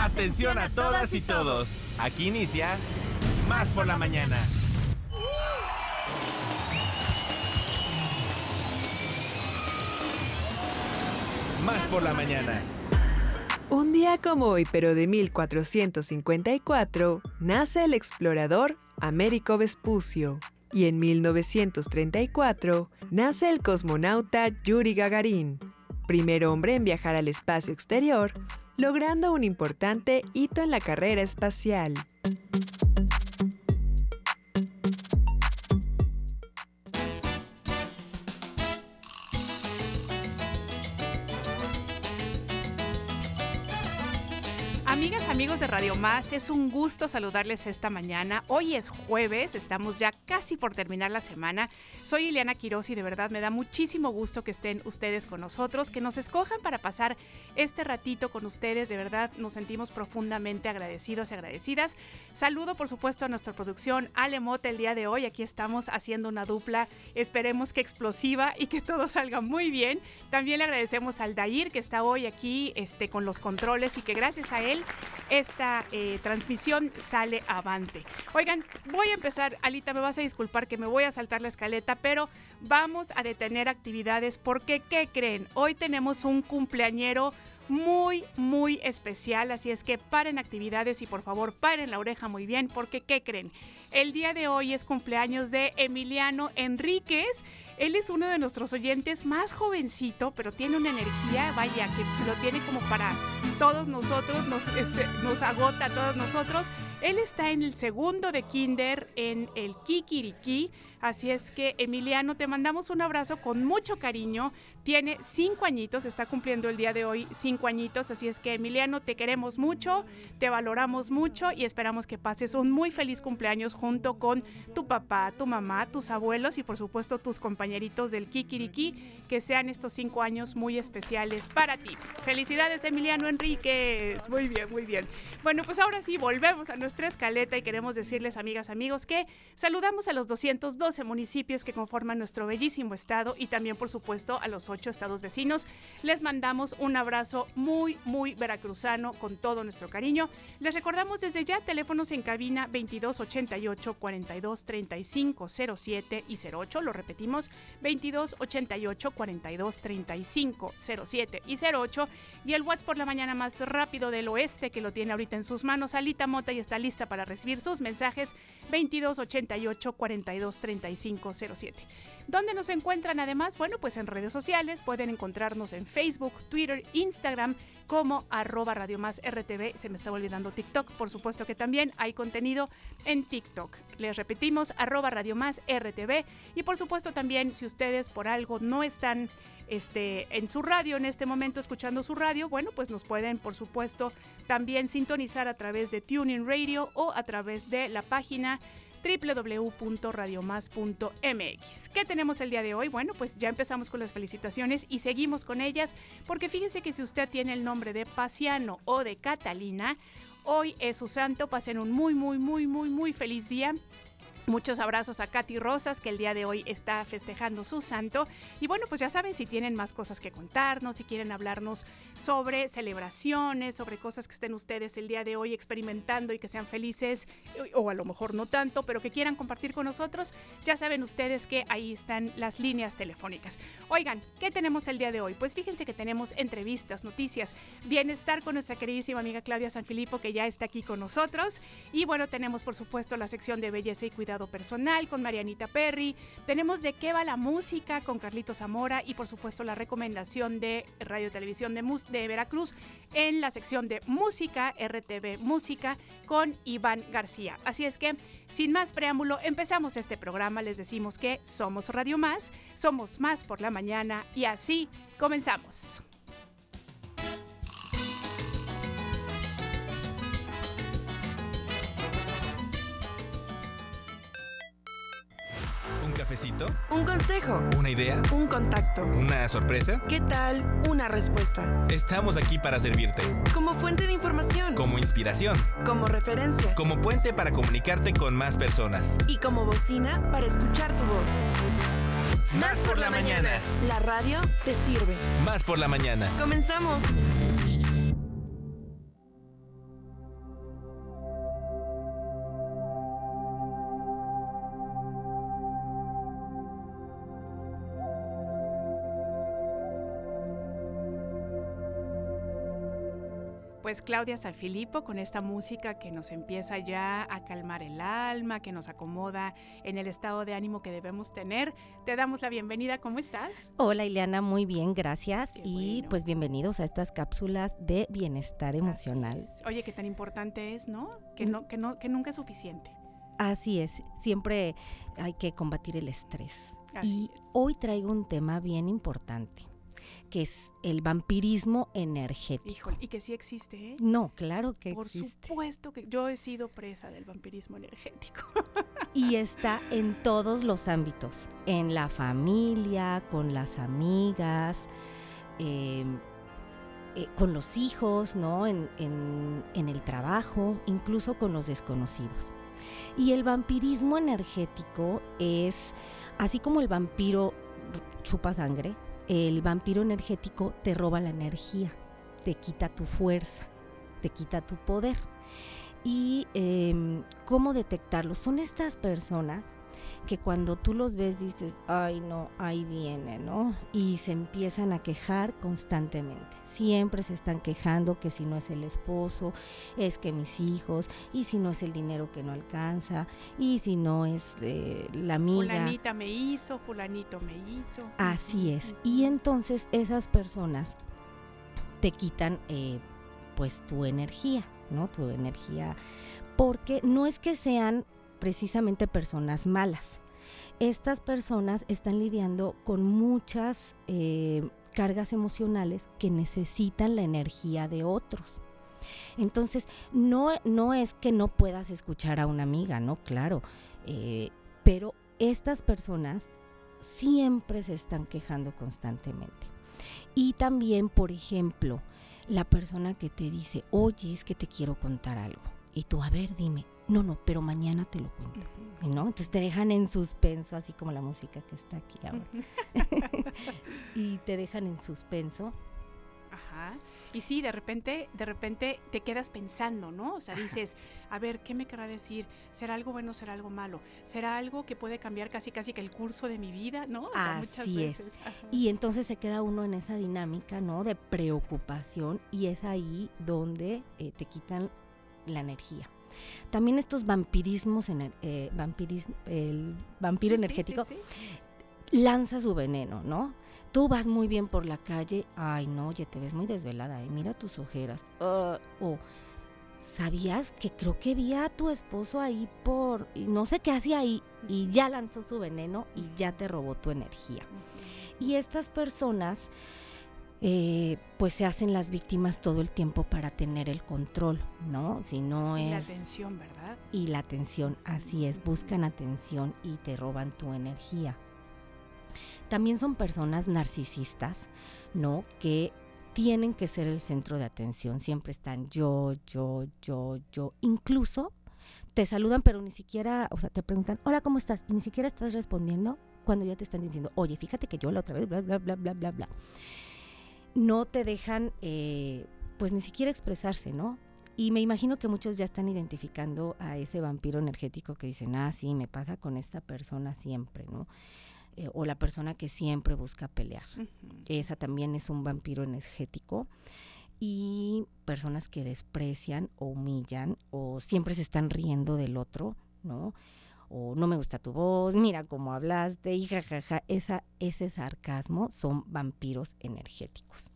Atención a todas y todos. Aquí inicia Más por la mañana. Más por la mañana. Un día como hoy, pero de 1454, nace el explorador Américo Vespucio. Y en 1934 nace el cosmonauta Yuri Gagarin, primer hombre en viajar al espacio exterior, logrando un importante hito en la carrera espacial. Amigos de Radio Más, es un gusto saludarles esta mañana. Hoy es jueves, estamos ya casi por terminar la semana. Soy Ileana Quiroz y de verdad me da muchísimo gusto que estén ustedes con nosotros, que nos escojan para pasar este ratito con ustedes. De verdad nos sentimos profundamente agradecidos y agradecidas. Saludo por supuesto a nuestra producción Ale Mota el día de hoy. Aquí estamos haciendo una dupla, esperemos que explosiva y que todo salga muy bien. También le agradecemos al Dair que está hoy aquí este, con los controles y que gracias a él esta eh, transmisión sale avante. Oigan, voy a empezar, Alita, me vas a disculpar que me voy a saltar la escaleta, pero vamos a detener actividades porque, ¿qué creen? Hoy tenemos un cumpleañero muy, muy especial. Así es que paren actividades y por favor paren la oreja muy bien porque ¿qué creen? El día de hoy es cumpleaños de Emiliano Enríquez. Él es uno de nuestros oyentes más jovencito, pero tiene una energía, vaya, que lo tiene como para todos nosotros, nos, este, nos agota a todos nosotros. Él está en el segundo de kinder en el Kikiriki, así es que Emiliano, te mandamos un abrazo con mucho cariño. Tiene cinco añitos, está cumpliendo el día de hoy cinco añitos, así es que Emiliano, te queremos mucho, te valoramos mucho y esperamos que pases un muy feliz cumpleaños junto con tu papá, tu mamá, tus abuelos y por supuesto tus compañeritos del Kikiriki, que sean estos cinco años muy especiales para ti. Felicidades Emiliano Enríquez, muy bien, muy bien. Bueno, pues ahora sí, volvemos a nuestra escaleta y queremos decirles, amigas, amigos, que saludamos a los 212 municipios que conforman nuestro bellísimo estado y también, por supuesto, a los estados vecinos. Les mandamos un abrazo muy, muy veracruzano con todo nuestro cariño. Les recordamos desde ya teléfonos en cabina 2288 42 35 07 y 08. Lo repetimos, 2288 42 35 07 y 08. Y el WhatsApp por la mañana más rápido del oeste que lo tiene ahorita en sus manos. Alita Mota y está lista para recibir sus mensajes 2288 42 35 07. ¿Dónde nos encuentran además? Bueno, pues en redes sociales pueden encontrarnos en Facebook, Twitter, Instagram como arroba Radio Más RTV. Se me estaba olvidando TikTok, por supuesto que también hay contenido en TikTok. Les repetimos, arroba Radio Más RTV. Y por supuesto también, si ustedes por algo no están este, en su radio en este momento, escuchando su radio, bueno, pues nos pueden, por supuesto, también sintonizar a través de Tuning Radio o a través de la página www.radiomás.mx. ¿Qué tenemos el día de hoy? Bueno, pues ya empezamos con las felicitaciones y seguimos con ellas, porque fíjense que si usted tiene el nombre de Pasiano o de Catalina, hoy es su santo, pasen un muy, muy, muy, muy, muy feliz día. Muchos abrazos a Katy Rosas, que el día de hoy está festejando su santo. Y bueno, pues ya saben, si tienen más cosas que contarnos, si quieren hablarnos sobre celebraciones, sobre cosas que estén ustedes el día de hoy experimentando y que sean felices, o a lo mejor no tanto, pero que quieran compartir con nosotros, ya saben ustedes que ahí están las líneas telefónicas. Oigan, ¿qué tenemos el día de hoy? Pues fíjense que tenemos entrevistas, noticias, bienestar con nuestra queridísima amiga Claudia Sanfilippo, que ya está aquí con nosotros. Y bueno, tenemos por supuesto la sección de belleza y cuidado personal con Marianita Perry. Tenemos de qué va la música con Carlito Zamora y por supuesto la recomendación de Radio Televisión de, de Veracruz en la sección de música, RTV Música con Iván García. Así es que, sin más preámbulo, empezamos este programa. Les decimos que somos Radio Más, somos más por la mañana y así comenzamos. Cafecito? Un consejo. ¿Una idea? Un contacto. ¿Una sorpresa? ¿Qué tal? Una respuesta. Estamos aquí para servirte. Como fuente de información. Como inspiración. Como referencia. Como puente para comunicarte con más personas. Y como bocina para escuchar tu voz. Más por la mañana. La radio te sirve. Más por la mañana. Comenzamos. Pues Claudia Sanfilippo con esta música que nos empieza ya a calmar el alma, que nos acomoda en el estado de ánimo que debemos tener. Te damos la bienvenida, ¿cómo estás? Hola Ileana, muy bien, gracias. Qué y bueno. pues bienvenidos a estas cápsulas de bienestar emocional. Oye, qué tan importante es, ¿no? Que, no, que, no, que nunca es suficiente. Así es, siempre hay que combatir el estrés. Así y es. hoy traigo un tema bien importante, que es el vampirismo energético. Híjole, y que sí existe, ¿eh? No, claro que Por existe. supuesto que yo he sido presa del vampirismo energético. Y está en todos los ámbitos, en la familia, con las amigas, eh, eh, con los hijos, ¿no? En, en- en el trabajo, incluso con los desconocidos. Y el vampirismo energético es, así como el vampiro chupa sangre, el vampiro energético te roba la energía, te quita tu fuerza, te quita tu poder. ¿Y em, cómo detectarlo? Son estas personas que cuando tú los ves dices, ay no, ahí viene, ¿no? Y se empiezan a quejar constantemente. Siempre se están quejando que si no es el esposo, es que mis hijos, y si no es el dinero que no alcanza, y si no es eh, la amiga. Fulanita me hizo, fulanito me hizo. Así es. Y entonces esas personas te quitan eh, pues tu energía, ¿no? Tu energía. Porque no es que sean precisamente personas malas. Estas personas están lidiando con muchas eh, cargas emocionales que necesitan la energía de otros. Entonces, no, no es que no puedas escuchar a una amiga, ¿no? Claro. eh, pero estas personas siempre se están quejando constantemente. Y también, por ejemplo, la persona que te dice, oye, es que te quiero contar algo. Y tú, a ver, dime, no, no, pero mañana te lo cuento. ¿no? Entonces te dejan en suspenso, así como la música que está aquí ahora. y te dejan en suspenso. Ajá. Y sí, de repente, de repente te quedas pensando, ¿no? O sea, dices, a ver, ¿qué me querrá decir? ¿Será algo bueno, será algo malo? ¿Será algo que puede cambiar casi casi que el curso de mi vida, ¿no? O sea, muchas Así es. Ajá. Y entonces se queda uno en esa dinámica, ¿no? De preocupación y es ahí donde eh, te quitan la energía. También estos vampirismos, ener- eh, vampiris- el vampiro Sí, energético sí, sí. lanza su veneno, ¿no? Tú vas muy bien por la calle, ay no, oye, te ves muy desvelada, ¿eh? mira tus ojeras. Ah, o sabías que creo que vi a tu esposo ahí por, no sé qué hacía ahí, y ya lanzó su veneno y ya te robó tu energía. Y estas personas, eh, pues se hacen las víctimas todo el tiempo para tener el control, ¿no? Si no Y la es... atención, ¿verdad? Y la atención, así es, buscan atención y te roban tu energía. También son personas narcisistas, ¿no? Que tienen que ser el centro de atención, siempre están yo, yo, yo, yo. Incluso te saludan, pero ni siquiera, o sea, te preguntan, hola, ¿cómo estás? Y ni siquiera estás respondiendo cuando ya te están diciendo, oye, fíjate que yo la otra vez, bla, bla, bla, bla, bla, bla. No te dejan, eh, pues ni siquiera expresarse, ¿no? Y me imagino que muchos ya están identificando a ese vampiro energético que dicen, ah, sí, me pasa con esta persona siempre, ¿no? Eh, o la persona que siempre busca pelear. Esa también es un vampiro energético. Y personas que desprecian o humillan o siempre se están riendo del otro, ¿no? O no me gusta tu voz, mira cómo hablaste, y jajaja. Esa, ese sarcasmo son vampiros energéticos.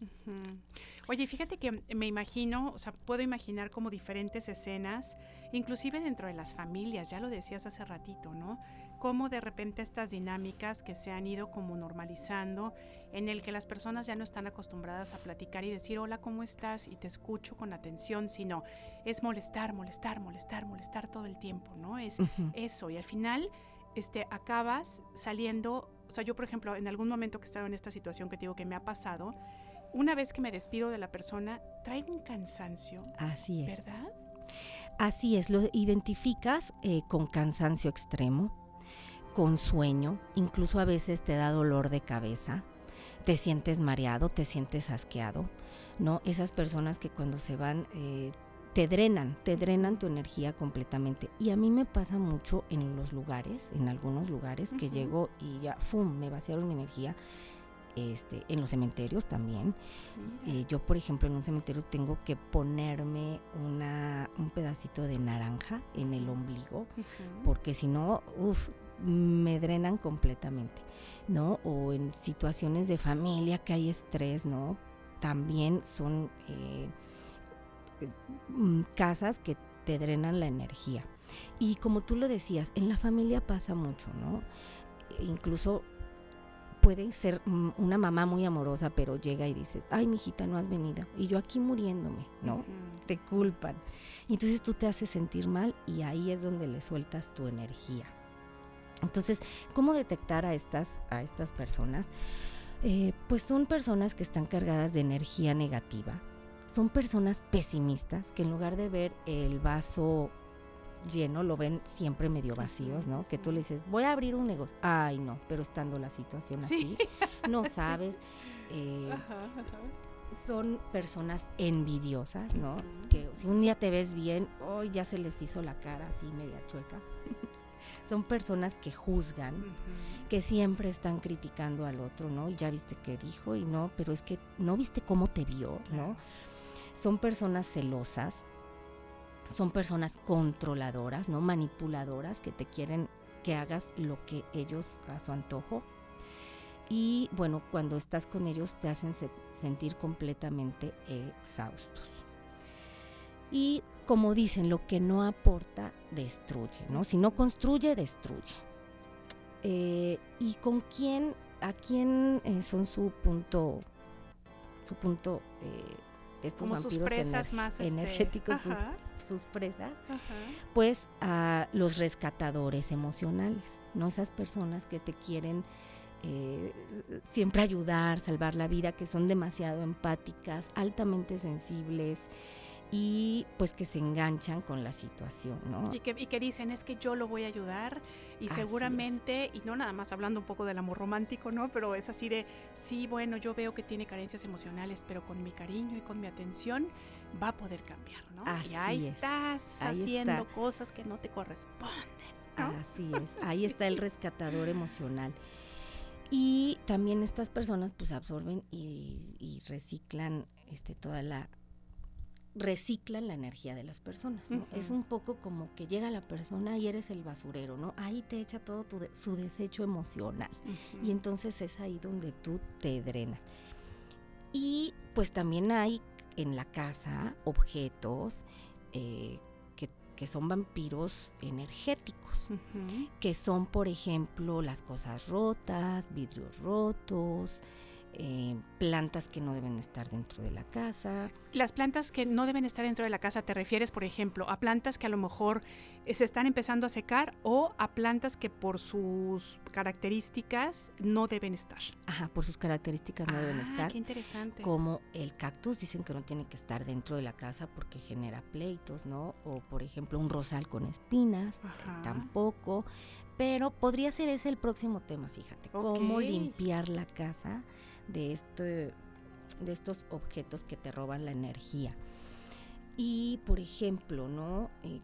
Oye, fíjate que me imagino, o sea, puedo imaginar como diferentes escenas, inclusive dentro de las familias, ya lo decías hace ratito, ¿no? Cómo de repente estas dinámicas que se han ido como normalizando, en el que las personas ya no están acostumbradas a platicar y decir, hola, ¿cómo estás? Y te escucho con atención, sino es molestar, molestar, molestar, molestar todo el tiempo, ¿no? Es eso y al final este acabas saliendo, o sea, yo por ejemplo, en algún momento que estaba en esta situación que te digo que me ha pasado, una vez que me despido de la persona, traigo un cansancio, Así es. ¿verdad? Así es, lo identificas eh, con cansancio extremo, con sueño, incluso a veces te da dolor de cabeza, te sientes mareado, te sientes asqueado, ¿no? Esas personas que cuando se van eh, te drenan, te drenan tu energía completamente. Y a mí me pasa mucho en los lugares, en algunos lugares, que llego y ya, ¡fum!, me vaciaron mi energía. Este, en los cementerios también. Eh, yo, por ejemplo, en un cementerio tengo que ponerme una, un pedacito de naranja en el ombligo, porque si no, uff, me drenan completamente, ¿no? O en situaciones de familia que hay estrés, ¿no? También son eh, mm, casas que te drenan la energía. Y como tú lo decías, en la familia pasa mucho, ¿no? Incluso puede ser una mamá muy amorosa, pero llega y dices, ay, mijita, no has venido. Y yo aquí muriéndome, ¿no? Te culpan. Y entonces tú te haces sentir mal y ahí es donde le sueltas tu energía. Entonces, ¿cómo detectar a estas, a estas personas? Eh, pues son personas que están cargadas de energía negativa. Son personas pesimistas que en lugar de ver el vaso lleno, lo ven siempre medio vacíos, ¿no? Que tú le dices, voy a abrir un negocio. Ay, no, pero estando la situación así, no sabes. Eh, son personas envidiosas, ¿no? Que si un día te ves bien, hoy ya se les hizo la cara así media chueca. son personas que juzgan, que siempre están criticando al otro, ¿no? Y ya viste qué dijo y no, pero es que no viste cómo te vio, ¿no? Son personas celosas, son personas controladoras, ¿no? Manipuladoras que te quieren que hagas lo que ellos a su antojo. Y bueno, cuando estás con ellos te hacen sentir completamente exhaustos. Y como dicen, lo que no aporta, destruye, ¿no? Si no construye, destruye. Eh, ¿Y con quién, a quién eh, son su punto, su punto eh, estos vampiros más este, energéticos, sus, presas, pues a los rescatadores emocionales, ¿no? Esas personas que te quieren eh, siempre ayudar, salvar la vida, que son demasiado empáticas, altamente sensibles, y pues que se enganchan con la situación, ¿no? Y que, y que dicen, es que yo lo voy a ayudar y seguramente, y no nada más hablando un poco del amor romántico, ¿no? Pero es así de, sí, bueno, yo veo que tiene carencias emocionales, pero con mi cariño y con mi atención va a poder cambiar, ¿no? y ahí estás haciendo cosas que no te corresponden. Así es, ahí está el rescatador emocional. Y también estas personas pues absorben y, y reciclan este, toda la reciclan la energía de las personas, ¿no? Es un poco como que llega la persona y eres el basurero, ¿no? Ahí te echa todo tu su desecho emocional. Y entonces es ahí donde tú te drenas. Y pues también hay en la casa objetos eh, que, que, son vampiros energéticos, que son, por ejemplo, las cosas rotas, vidrios rotos, eh, plantas que no deben estar dentro de la casa. Las plantas que no deben estar dentro de la casa, ¿te refieres, por ejemplo, a plantas que a lo mejor eh, se están empezando a secar o a plantas que por sus características no deben estar? Ajá, por sus características no deben ah, estar. Qué interesante. Como el cactus, dicen que no tiene que estar dentro de la casa porque genera pleitos, ¿no? O por ejemplo, un rosal con espinas, tampoco. Pero podría ser ese el próximo tema, fíjate. Cómo limpiar la casa de, este, de estos objetos que te roban la energía. Y, por ejemplo, ¿no? Eh,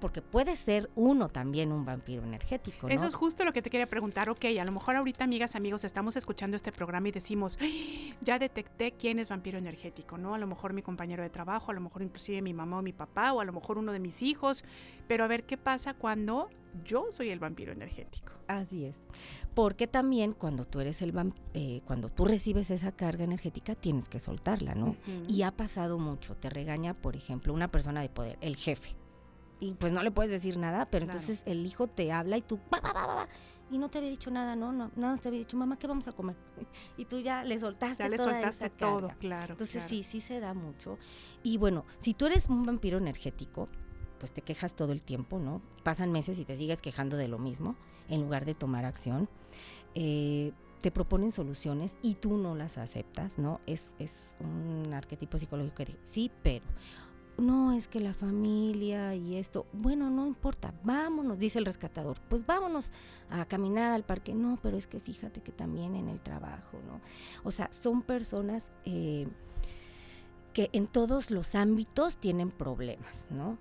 porque puede ser uno también un vampiro energético. Eso es justo lo que te quería preguntar. Ok, a lo mejor ahorita, amigas, amigos, estamos escuchando este programa y decimos, ya detecté quién es vampiro energético, ¿no? A lo mejor mi compañero de trabajo, a lo mejor inclusive mi mamá o mi papá, o a lo mejor uno de mis hijos. Pero a ver qué pasa cuando yo soy el vampiro energético. Así es. Porque también cuando tú eres el eh, cuando tú recibes esa carga energética, tienes que soltarla, ¿no? Y ha pasado mucho. Te regaña, por ejemplo, una persona de poder, el jefe y pues no le puedes decir nada, pero entonces el hijo te habla y tú, y no te había dicho nada, no, no, nada te había dicho, mamá, ¿qué vamos a comer? y tú ya le soltaste ya le soltaste todo, claro. Entonces sí, sí se da mucho. Y bueno, si tú eres un vampiro energético, pues te quejas todo el tiempo, ¿no? Pasan meses y te sigues quejando de lo mismo, en lugar de tomar acción. Eh, te proponen soluciones y tú no las aceptas, ¿no? Es, es un arquetipo psicológico que dice, sí, pero no, es que la familia y esto, bueno, no importa, vámonos, dice el rescatador, pues vámonos a caminar al parque, no, pero es que fíjate que también en el trabajo, ¿no? O sea, son personas eh, que en todos los ámbitos tienen problemas, ¿no?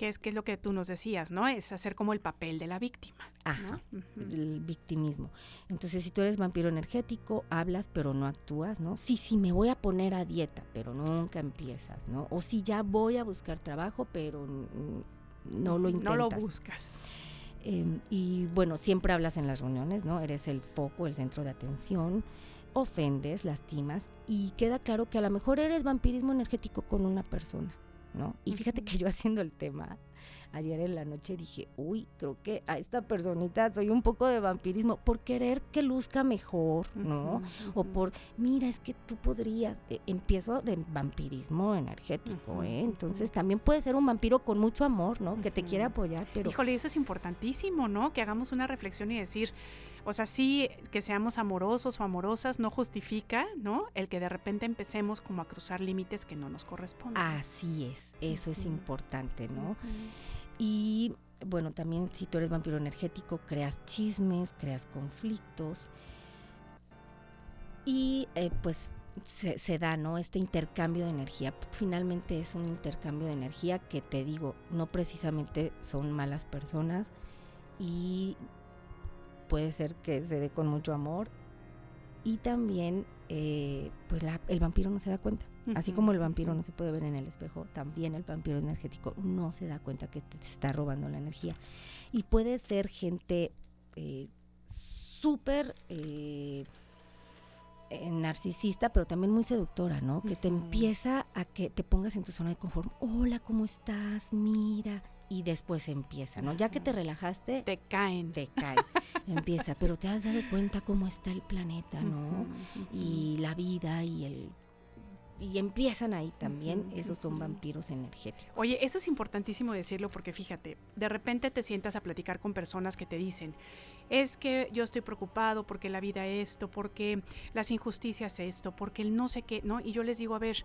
Que es, que es lo que tú nos decías, ¿no? Es hacer como el papel de la víctima. Ajá, el victimismo. Entonces, si tú eres vampiro energético, hablas pero no actúas, ¿no? Sí, sí, me voy a poner a dieta, pero nunca empiezas, ¿no? O si ya voy a buscar trabajo, pero no lo intentas. No lo buscas. Eh, y bueno, siempre hablas en las reuniones, ¿no? Eres el foco, el centro de atención, ofendes, lastimas y queda claro que a lo mejor eres vampirismo energético con una persona, ¿no? Y fíjate que yo haciendo el tema, ayer en la noche dije, uy, creo que a esta personita soy un poco de vampirismo por querer que luzca mejor, ¿no? O por, mira, es que tú podrías, eh, empiezo de vampirismo energético, ¿eh? Entonces también puede ser un vampiro con mucho amor, ¿no? Que te quiere apoyar, pero... Híjole, eso es importantísimo, ¿no? Que hagamos una reflexión y decir, o sea, sí, que seamos amorosos o amorosas no justifica, ¿no? El que de repente empecemos como a cruzar límites que no nos corresponden. Así es, eso es importante, ¿no? Y bueno, también si tú eres vampiro energético, creas chismes, creas conflictos. Y eh, pues se, se da, ¿no? Este intercambio de energía. Finalmente es un intercambio de energía que te digo, no precisamente son malas personas y puede ser que se dé con mucho amor. Y también, eh, pues la- el vampiro no se da cuenta. Así como el vampiro no se puede ver en el espejo, también el vampiro energético no se da cuenta que te está robando la energía. Y puede ser gente eh, súper eh, eh, narcisista, pero también muy seductora, ¿no? Que te empieza a que te pongas en tu zona de confort. Hola, ¿cómo estás? Mira. Y después empieza, ¿no? Ya que te relajaste, Te caen. te cae. empieza. Pero te has dado cuenta cómo está el planeta, ¿no? Y la vida y el y empiezan ahí también esos son vampiros energéticos Oye, eso es importantísimo decirlo porque fíjate, de repente te sientas a platicar con personas que te dicen, es que yo estoy preocupado porque la vida esto, porque las injusticias esto, porque el no sé qué, ¿no? Y yo les digo, a ver,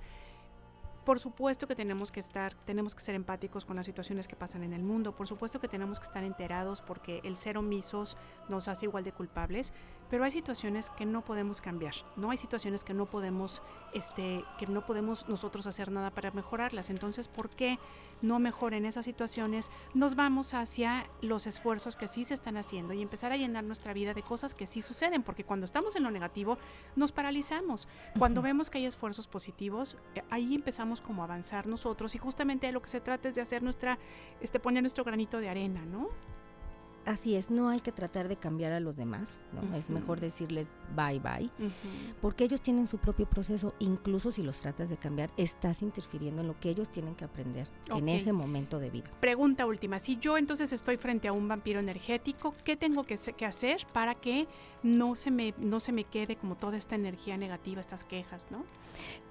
por supuesto que tenemos que estar, tenemos que ser empáticos con las situaciones que pasan en el mundo, por supuesto que tenemos que estar enterados porque el ser omisos nos hace igual de culpables, pero hay situaciones que no podemos cambiar, ¿no? Hay situaciones que no podemos, este, que no podemos nosotros hacer nada para mejorarlas. Entonces, ¿por qué no mejoren esas situaciones? Nos vamos hacia los esfuerzos que sí se están haciendo y empezar a llenar nuestra vida de cosas que sí suceden, porque cuando estamos en lo negativo nos paralizamos. Cuando vemos que hay esfuerzos positivos, eh, ahí empezamos como a avanzar nosotros y justamente de lo que se trata es de hacer nuestra, este, poner nuestro granito de arena, ¿no? Así es no hay que tratar de cambiar a los demás no es mejor decirles bye bye porque ellos tienen su propio proceso incluso si los tratas de cambiar estás interfiriendo en lo que ellos tienen que aprender en ese momento de vida. Pregunta última, si yo entonces estoy frente a un vampiro energético, ¿qué tengo que hacer para que no se, me, no se me quede como toda esta energía negativa, estas quejas, ¿no?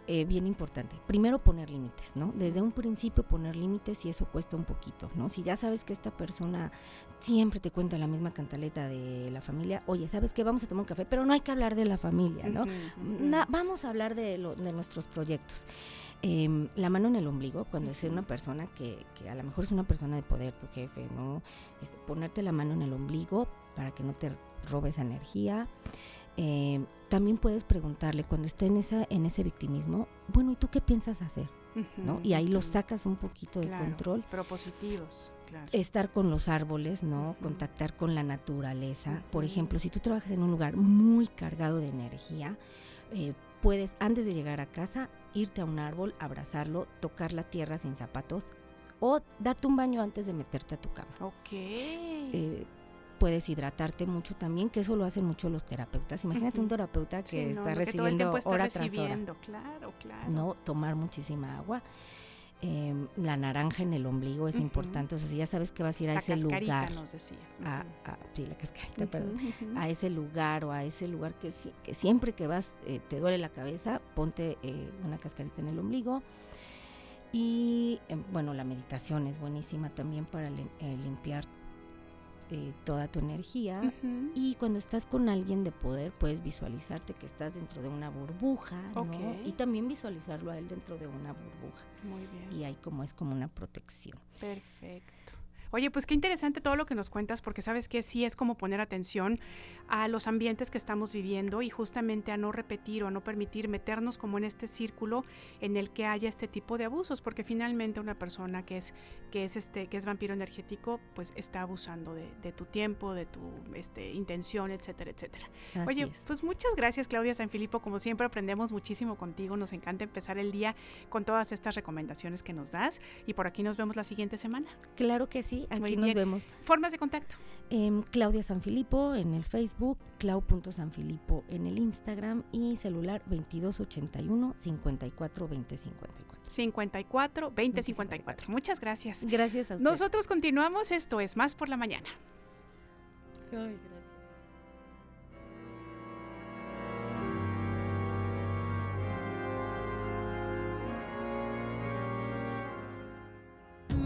eh, bien importante. Primero poner límites, ¿no? Desde un principio poner límites y eso cuesta un poquito, ¿no? Si ya sabes que esta persona siempre te cuenta la misma cantaleta de la familia, oye, ¿sabes qué? Vamos a tomar un café, pero no hay que hablar de la familia, ¿no? Na- vamos a hablar de, lo- de nuestros proyectos. Em, la mano en el ombligo, cuando es una persona que, que a lo mejor es una persona de poder, tu jefe, ¿no? Este, ponerte la mano en el ombligo para que no te robes energía. Em, también puedes preguntarle cuando esté en, esa, en ese victimismo, bueno, ¿y tú qué piensas hacer? ¿no? Y ahí lo sacas un poquito de Claro, control. Pero positivos, claro. Estar con los árboles, ¿no? Contactar con la naturaleza. Por ejemplo, si tú trabajas en un lugar muy cargado de energía, eh, puedes antes de llegar a casa irte a un árbol, abrazarlo, tocar la tierra sin zapatos o darte un baño antes de meterte a tu cama. Ok. Eh, puedes hidratarte mucho también, que eso lo hacen mucho los terapeutas. Imagínate un terapeuta que Sí, está recibiendo está hora tras hora. recibiendo, Claro, claro. ¿no? Tomar muchísima agua. Em, la naranja en el ombligo es importante. O sea, si ya sabes que vas a ir a La ese cascarita lugar. nos decías. A, a- sí, la cascarita, perdón. A ese lugar o a ese lugar que, que siempre que vas eh, te duele la cabeza, ponte eh, una cascarita en el ombligo. Y em, bueno, la meditación es buenísima también para eh, limpiar eh, toda tu energía. Y cuando estás con alguien de poder, puedes visualizarte que estás dentro de una burbuja. Y también visualizarlo a él dentro de una burbuja. Muy bien. Y ahí como es como una protección. Perfecto. Oye, pues qué interesante todo lo que nos cuentas, porque sabes que sí es como poner atención a los ambientes que estamos viviendo y justamente a no repetir o a no permitir meternos como en este círculo en el que haya este tipo de abusos, porque finalmente una persona que es, que es este, que es vampiro energético, pues está abusando de, de tu tiempo, de tu este, intención, etcétera, etcétera. Así Oye, es. pues muchas gracias Claudia Sanfilippo, como siempre aprendemos muchísimo contigo, nos encanta empezar el día con todas estas recomendaciones que nos das y por aquí nos vemos la siguiente semana. Claro que sí, Muy aquí nos bien. vemos. Formas de contacto. Em, Claudia Sanfilippo en el Facebook, clau.sanfilippo en el Instagram y celular 2281 54 20 54. 54 20 54. Muchas gracias. Gracias a usted. Nosotros continuamos, esto es Más por la Mañana. Ay,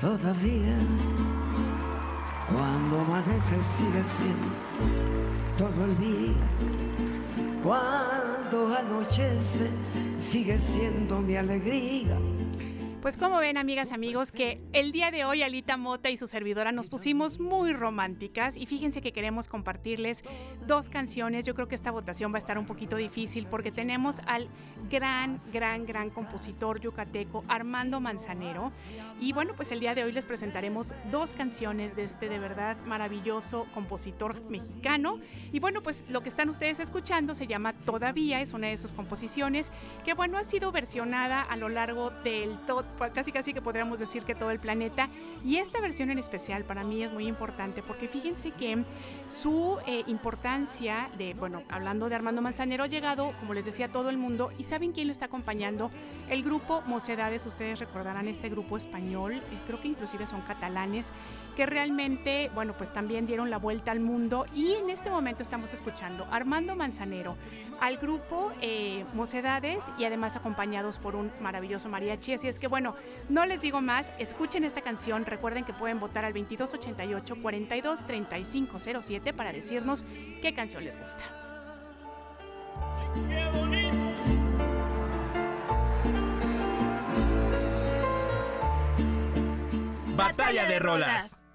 Todavía, cuando amanece sigue siendo todo el día. Cuando anochece sigue siendo mi alegría. Pues como ven, amigas, amigos, que el día de hoy Alita Mota y su servidora nos pusimos muy románticas y fíjense que queremos compartirles dos canciones. Yo creo que esta votación va a estar un poquito difícil porque tenemos al gran, gran, gran compositor yucateco Armando Manzanero y bueno, pues el día de hoy les presentaremos dos canciones de este de verdad maravilloso compositor mexicano y bueno, pues lo que están ustedes escuchando se llama Todavía, es una de sus composiciones que bueno, ha sido versionada a lo largo del todo, casi casi que podríamos decir que todo el planeta. Y esta versión en especial para mí es muy importante porque fíjense que su eh, importancia de, bueno, hablando de Armando Manzanero, ha llegado, como les decía, a todo el mundo. ¿Y saben quién lo está acompañando? El grupo Mocedades, ustedes recordarán este grupo español, eh, creo que inclusive son catalanes, que realmente, bueno, pues también dieron la vuelta al mundo. Y en este momento estamos escuchando Armando Manzanero, al grupo eh, Mocedades y además acompañados por un maravilloso mariachi. Así es que bueno, no les digo más, escuchen esta canción, recuerden que pueden votar al 2288 423507 para decirnos qué canción les gusta. Batalla de rolas.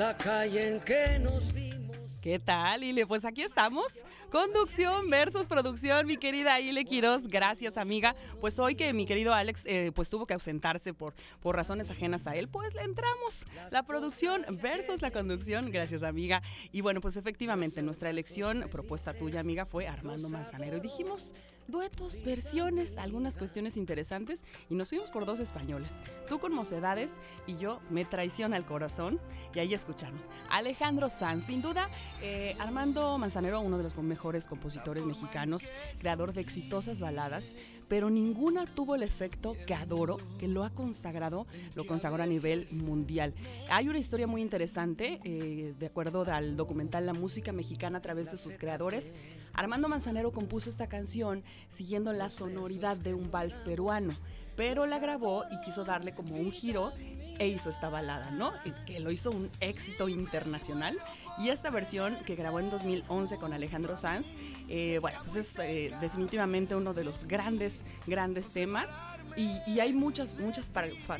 La calle en que nos vimos. ¿Qué tal, Ile? Pues aquí estamos. Conducción versus producción, mi querida Ile Quiroz. Gracias, amiga. Pues hoy que mi querido Alex eh, pues tuvo que ausentarse por, por razones ajenas a él, pues le entramos. La producción versus la conducción. Gracias, amiga. Y bueno, pues efectivamente, nuestra elección, propuesta tuya, amiga, fue Armando Manzanero. Dijimos, duetos, versiones, algunas cuestiones interesantes y nos fuimos por dos españoles. Tú con Mocedades y yo me traiciona el corazón y ahí escucharon. Alejandro Sanz, sin duda, eh, Armando Manzanero, uno de los mejores compositores mexicanos, creador de exitosas baladas, pero ninguna tuvo el efecto que adoro, que lo ha consagrado, lo consagró a nivel mundial. Hay una historia muy interesante, eh, de acuerdo al documental La música mexicana a través de sus creadores. Armando Manzanero compuso esta canción siguiendo la sonoridad de un vals peruano, pero la grabó y quiso darle como un giro e hizo esta balada, ¿no? Que lo hizo un éxito internacional. Y esta versión que grabó en 2011 con Alejandro Sanz, eh, bueno, pues es eh, definitivamente uno de los grandes, grandes temas. Y, y hay muchos, muchos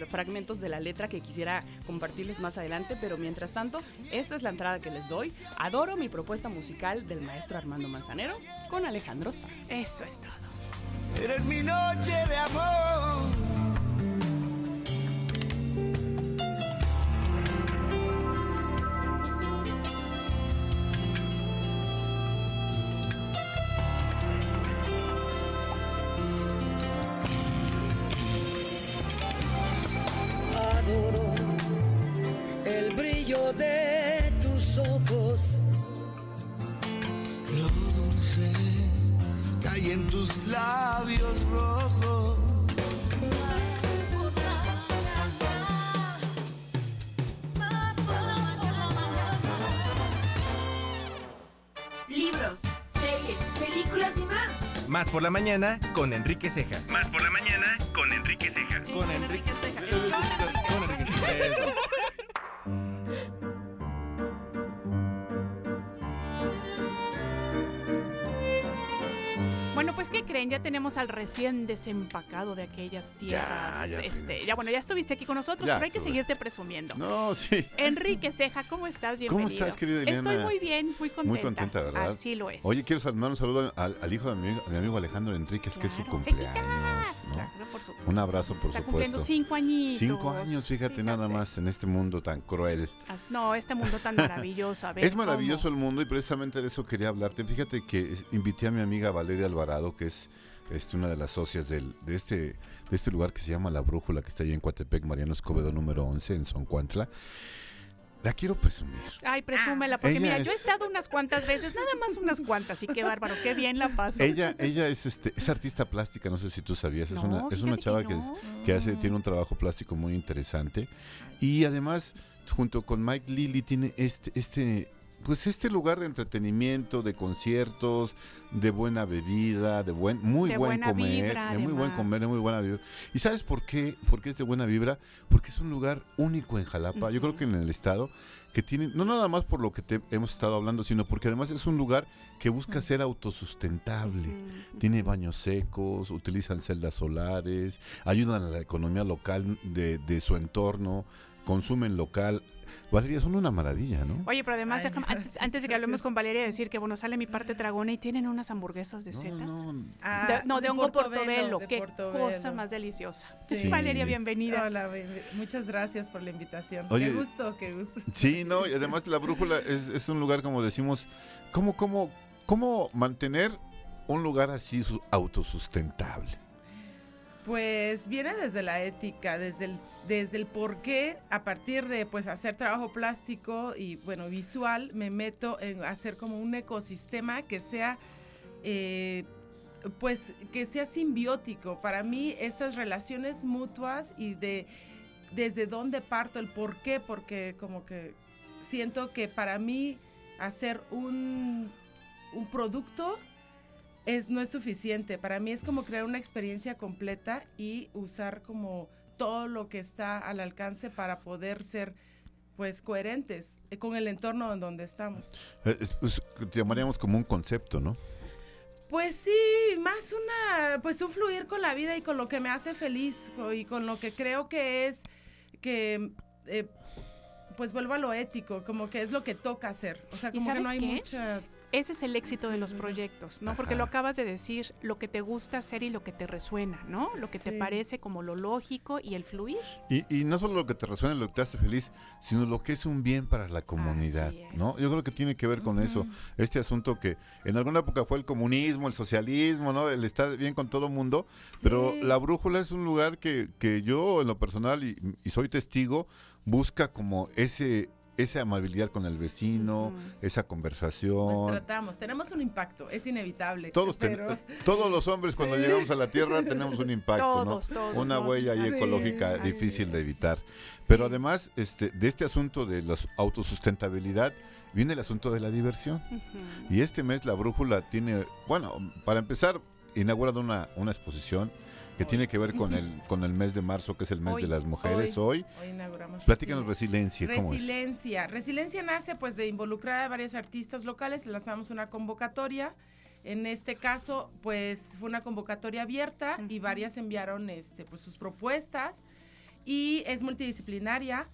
fragmentos de la letra que quisiera compartirles más adelante, pero mientras tanto, esta es la entrada que les doy. Adoro mi propuesta musical del maestro Armando Manzanero con Alejandro Sanz. Eso es todo. Eres mi noche de amor. Más. Por la mañana con Enrique Ceja. Tenemos al recién desempacado de aquellas tierras. ya este, ya bueno, ya estuviste aquí con nosotros, Ya pero hay que seguirte presumiendo. No, sí. Enrique Ceja, ¿cómo estás? ¿Cómo Bienvenido. estás, querida Estoy Eliana? muy bien, muy contenta. Muy contenta, ¿verdad? Así lo es. Oye, quiero mandar un saludo al, al hijo de mi, amigo- a mi amigo Alejandro Enríquez, que es su Claro, cumpleaños. ¿no? Claro, por supuesto. Un abrazo, por Está supuesto. cumpliendo cinco añitos. Cinco años, fíjate, nada más en este mundo tan cruel. No, este mundo tan maravilloso. A ver, Es maravilloso ¿cómo? el mundo y precisamente de eso quería hablarte. Fíjate que invité a mi amiga Valeria Alvarado, que es este, una de las socias del- de, este, de este lugar que se llama La Brújula, que está ahí en Coatepec, Mariano Escobedo número 11, en Soncuantla. La quiero presumir. Ay, presúmela, porque Ella mira, yo he es- estado unas cuantas veces, nada más unas cuantas, y qué bárbaro, qué bien la paso. Ella, ella es este, es artista plástica, no sé si tú sabías, es No, una, es una chava que que, que hace, tiene un trabajo plástico muy interesante. Y además, junto con Mike Lilly, tiene este, este, pues este lugar de entretenimiento, de conciertos, de buena bebida, de buen, muy De buen buena comer, vibra, de muy buen comer, de muy buena vibra. ¿Y sabes por qué? ¿Por qué es de buena vibra? Porque es un lugar único en Jalapa. Yo creo que en el estado que tiene, no nada más por lo que te hemos estado hablando, sino porque además es un lugar que busca ser autosustentable. Tiene baños secos, utilizan celdas solares, ayudan a la economía local de, de su entorno, consumen local. Valeria, son una maravilla, ¿no? Oye, pero además, Ay, déjame- antes, gracias, antes de que hablemos con Valeria, decir que, bueno, sale mi parte tragona y tienen unas hamburguesas de setas. No, no, Ah, De- no, de hongo portobelo, portobelo. de Qué portobelo. cosa más deliciosa. Sí. Valeria, bienvenida. Hola, muchas gracias por la invitación. Oye, qué gusto, qué gusto. Sí, no, y además la brújula es, es un lugar, como decimos, ¿cómo, cómo, cómo mantener un lugar así su- autosustentable? Pues viene desde la ética, desde el, desde el por qué, a partir de pues hacer trabajo plástico y bueno, visual, me meto en hacer como un ecosistema que sea eh, pues que sea simbiótico. Para mí esas relaciones mutuas y de desde dónde parto, el por qué, porque como que siento que para mí hacer un, un producto es, no es suficiente. Para mí es como crear una experiencia completa y usar como todo lo que está al alcance para poder ser pues coherentes eh, con el entorno en donde estamos. Eh, es- es- llamaríamos como un concepto, ¿no? Pues sí, más una, pues un fluir con la vida y con lo que me hace feliz y con lo que creo que es que, eh, pues vuelvo a lo ético, como que es lo que toca hacer. O sea, ¿Y como que no hay qué? mucha... Ese es el éxito de los proyectos, ¿no? Porque lo acabas de decir, lo que te gusta hacer y lo que te resuena, ¿no? Lo que te parece como lo lógico y el fluir. Y, y no solo lo que te resuena, lo que te hace feliz, sino lo que es un bien para la comunidad. ¿no? Yo creo que tiene que ver con eso, este asunto que en alguna época fue el comunismo, el socialismo, ¿no? El estar bien con todo mundo, pero la brújula es un lugar que, que yo en lo personal, y, y soy testigo, busca como ese esa amabilidad con el vecino, esa Pues conversación. tratamos, tenemos un impacto, es inevitable. Todos, ten- todos los hombres cuando Sí. llegamos a la Tierra tenemos un impacto, Todos, ¿no? todos, Una huella ahí ecológica difícil de evitar. Pero además, este, de este asunto de la autosustentabilidad, viene el asunto de la diversión. Y este mes la brújula tiene, bueno, para empezar, inaugura una, una exposición que tiene que ver con el, con el mes de marzo, que es el mes Hoy, de las mujeres hoy. Hoy inauguramos Platícanos resiliencia, ¿cómo es? Resiliencia. Resiliencia nace pues de involucrar a varios artistas locales, lanzamos una convocatoria En este caso, pues fue una convocatoria abierta y varias enviaron este, pues, sus propuestas y es multidisciplinaria.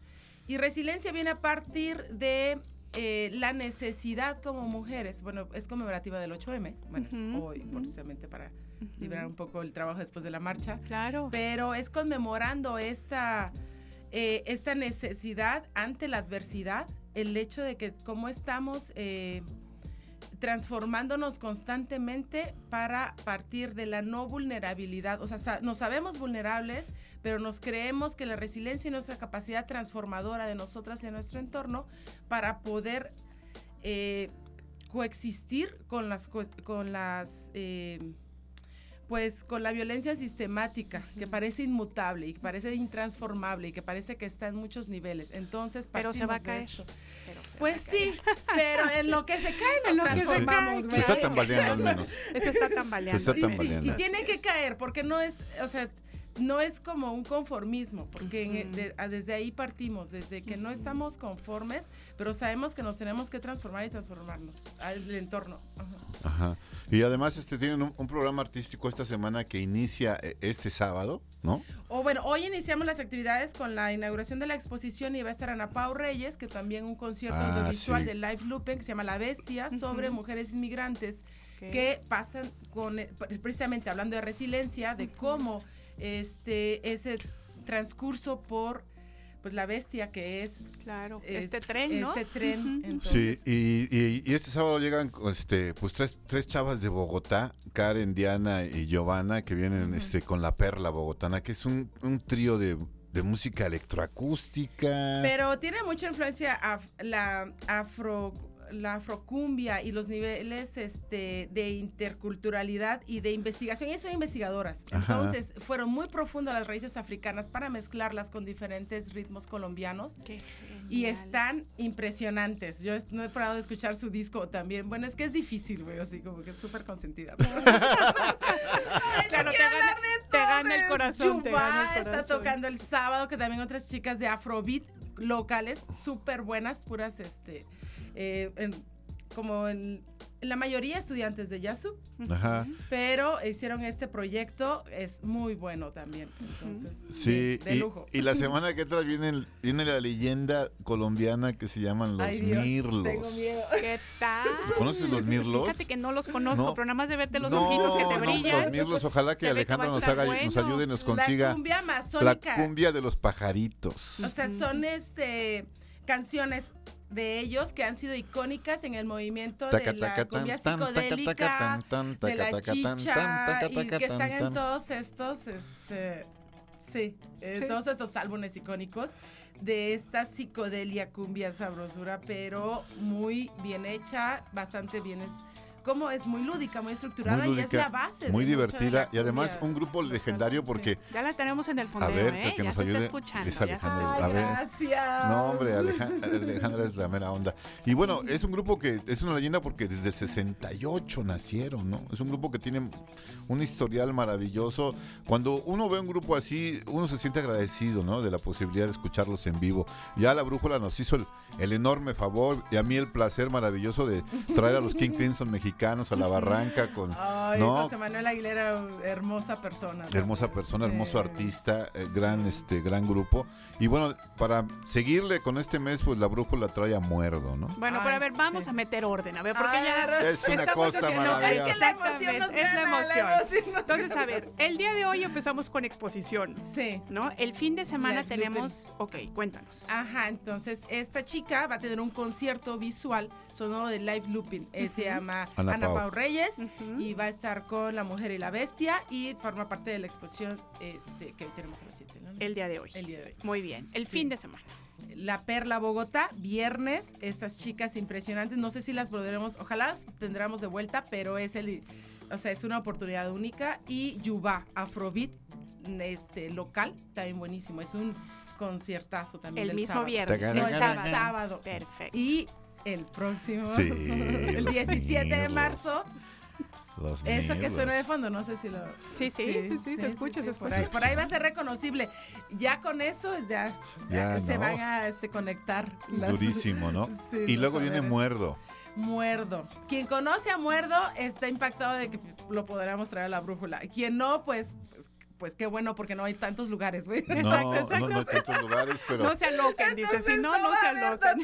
Y resiliencia viene a partir de eh, la necesidad como mujeres. Bueno, es conmemorativa del 8M, bueno, es hoy precisamente para liberar un poco el trabajo después de la marcha. Claro. Pero es conmemorando esta, eh, esta necesidad ante la adversidad, el hecho de que cómo estamos eh, transformándonos constantemente para partir de la no vulnerabilidad. O sea, sa- nos sabemos vulnerables, pero nos creemos que la resiliencia y nuestra capacidad transformadora de nosotras y de nuestro entorno para poder eh, coexistir con las, con las eh, pues con la violencia sistemática que parece inmutable y que parece intransformable y que parece que está en muchos niveles. Entonces, Pero se va a caer. Pero se Pues va a caer. sí, pero en lo que se cae En lo que se cae, Se está tambaleando al menos. Se está tambaleando. Se está Y sí, tambaleando. sí, Así tiene que caer, porque no es, o sea, no es como un conformismo, porque en- Ujú. de- a- desde ahí partimos, desde que no estamos conformes, pero sabemos que nos tenemos que transformar y transformarnos al entorno. Ajá. Ajá. Y además este tienen un, un programa artístico esta semana que inicia eh, este sábado, ¿no? O bueno, hoy iniciamos las actividades con la inauguración de la exposición y va a estar Ana Pau Reyes, que también un concierto Ah, audiovisual sí. de Live Looping que se llama La Bestia sobre mujeres inmigrantes que pasan con eh, pre- precisamente hablando de resiliencia, de cómo este ese transcurso por pues la bestia que es Claro. es- este tren, ¿no? Este tren. Entonces, sí, y, y- y este sábado llegan este, pues tres, tres chavas de Bogotá, Karen, Diana y Giovanna, que vienen este, con la perla bogotana, que es un, un trío de, de música electroacústica. Pero tiene mucha influencia af- la afro la afrocumbia y los niveles este, de interculturalidad y de investigación. Y son investigadoras. Ajá. Entonces, fueron muy profundas las raíces africanas para mezclarlas con diferentes ritmos colombianos. Qué Y genial. están impresionantes. Yo no he parado de escuchar su disco también. Bueno, es que es difícil, güey, así como que es súper consentida. Claro, te gana, te gana el corazón. te gana el está corazón. tocando el sábado, que también otras chicas de Afrobeat locales, súper buenas, puras, este, eh, en- como en, en la mayoría estudiantes de Yasu, Ajá. pero hicieron este proyecto, es muy bueno también. Entonces, Sí, de, de y, lujo. y la semana que entra viene, viene la leyenda colombiana que se llaman los Ay, Dios, mirlos. tengo miedo. ¿Qué tal? ¿Conoces los mirlos? Fíjate que no los conozco, No. pero nada más de verte los no, ojitos que te no, brillan. los mirlos, ojalá que se ve que Alejandra va a nos haga, nos ayude y nos La consiga cumbia la cumbia de los pajaritos. O sea, son este canciones de ellos que han sido icónicas en el movimiento de la cumbia psicodélica, de la chicha y que están en todos estos, este, sí, eh, Sí. todos estos álbumes icónicos de esta psicodelia cumbia sabrosura, pero muy bien hecha, bastante bien es, como es muy lúdica, muy estructurada Muy y es la base. de muy divertida y además un grupo legendario sí. porque Ya la tenemos en el fondeo, A ver, ¿eh? que ya nos se ayude. está escuchando. Es ya se Alejandra. está Ay, A ver. gracias. No, hombre, Alejan- Alejandra es la mera onda. Y bueno, es un grupo que es una leyenda porque desde el 68 nacieron, ¿no? Es un grupo que tiene un historial maravilloso. Cuando uno ve un grupo así, uno se siente agradecido, ¿no? De la posibilidad de escucharlos en vivo. Ya la brújula nos hizo el, el enorme favor y a mí el placer maravilloso de traer a los King Crimson mexicanos a la barranca con... Ay, ¿no? José Manuel Aguilera, hermosa persona. Hermosa persona, Sí. hermoso artista, eh, gran este gran grupo. Y bueno, para seguirle con este mes, pues la brújula trae a muerdo, ¿no? Bueno, pero a ver, vamos sí. a meter orden, a ver, porque Ay, ya... Es una cosa maravillosa. Es que la Exactamente, emoción nos es la emoción. Entonces, gana. a ver, el día de hoy empezamos con exposición, Sí. ¿no? El fin de semana tenemos... Ok, cuéntanos. Ajá, entonces esta chica va a tener un concierto visual sonoro de live looping. Eh, Se llama Ana Ana, Pau. Pau. Reyes y va a estar con La Mujer y la Bestia y forma parte de la exposición este, que hoy tenemos a las 7. ¿no? El día de hoy. El día de hoy. Muy bien, el Sí. fin de semana. La Perla Bogotá, viernes, estas chicas impresionantes, no sé si las podremos, ojalá las tendremos de vuelta, pero es el, o sea, es una oportunidad única. Y Yuba, Afrobeat, este, local, también buenísimo, es un conciertazo también El del mismo sábado. viernes, No, el sábado. sábado. Perfecto. Y el próximo, Sí, el los 17 de marzo, Los eso que suena de fondo, no sé si lo... Sí, sí, sí, sí, se escucha, se por escucha. ahí, por ahí va a ser reconocible. Ya con eso, ya, Ya, ya se van a este, conectar. las- Durísimo, ¿no? Sí, y luego viene saberes. Muerdo. Muerdo. Quien conoce a Muerdo está impactado de que pues, lo podríamos traer a la brújula. Quien no, pues, pues, qué bueno, porque no hay tantos lugares, güey. No, Exacto, no, exacto. no hay tantos lugares, pero... No se aloquen, dice. Si no, no se aloquen.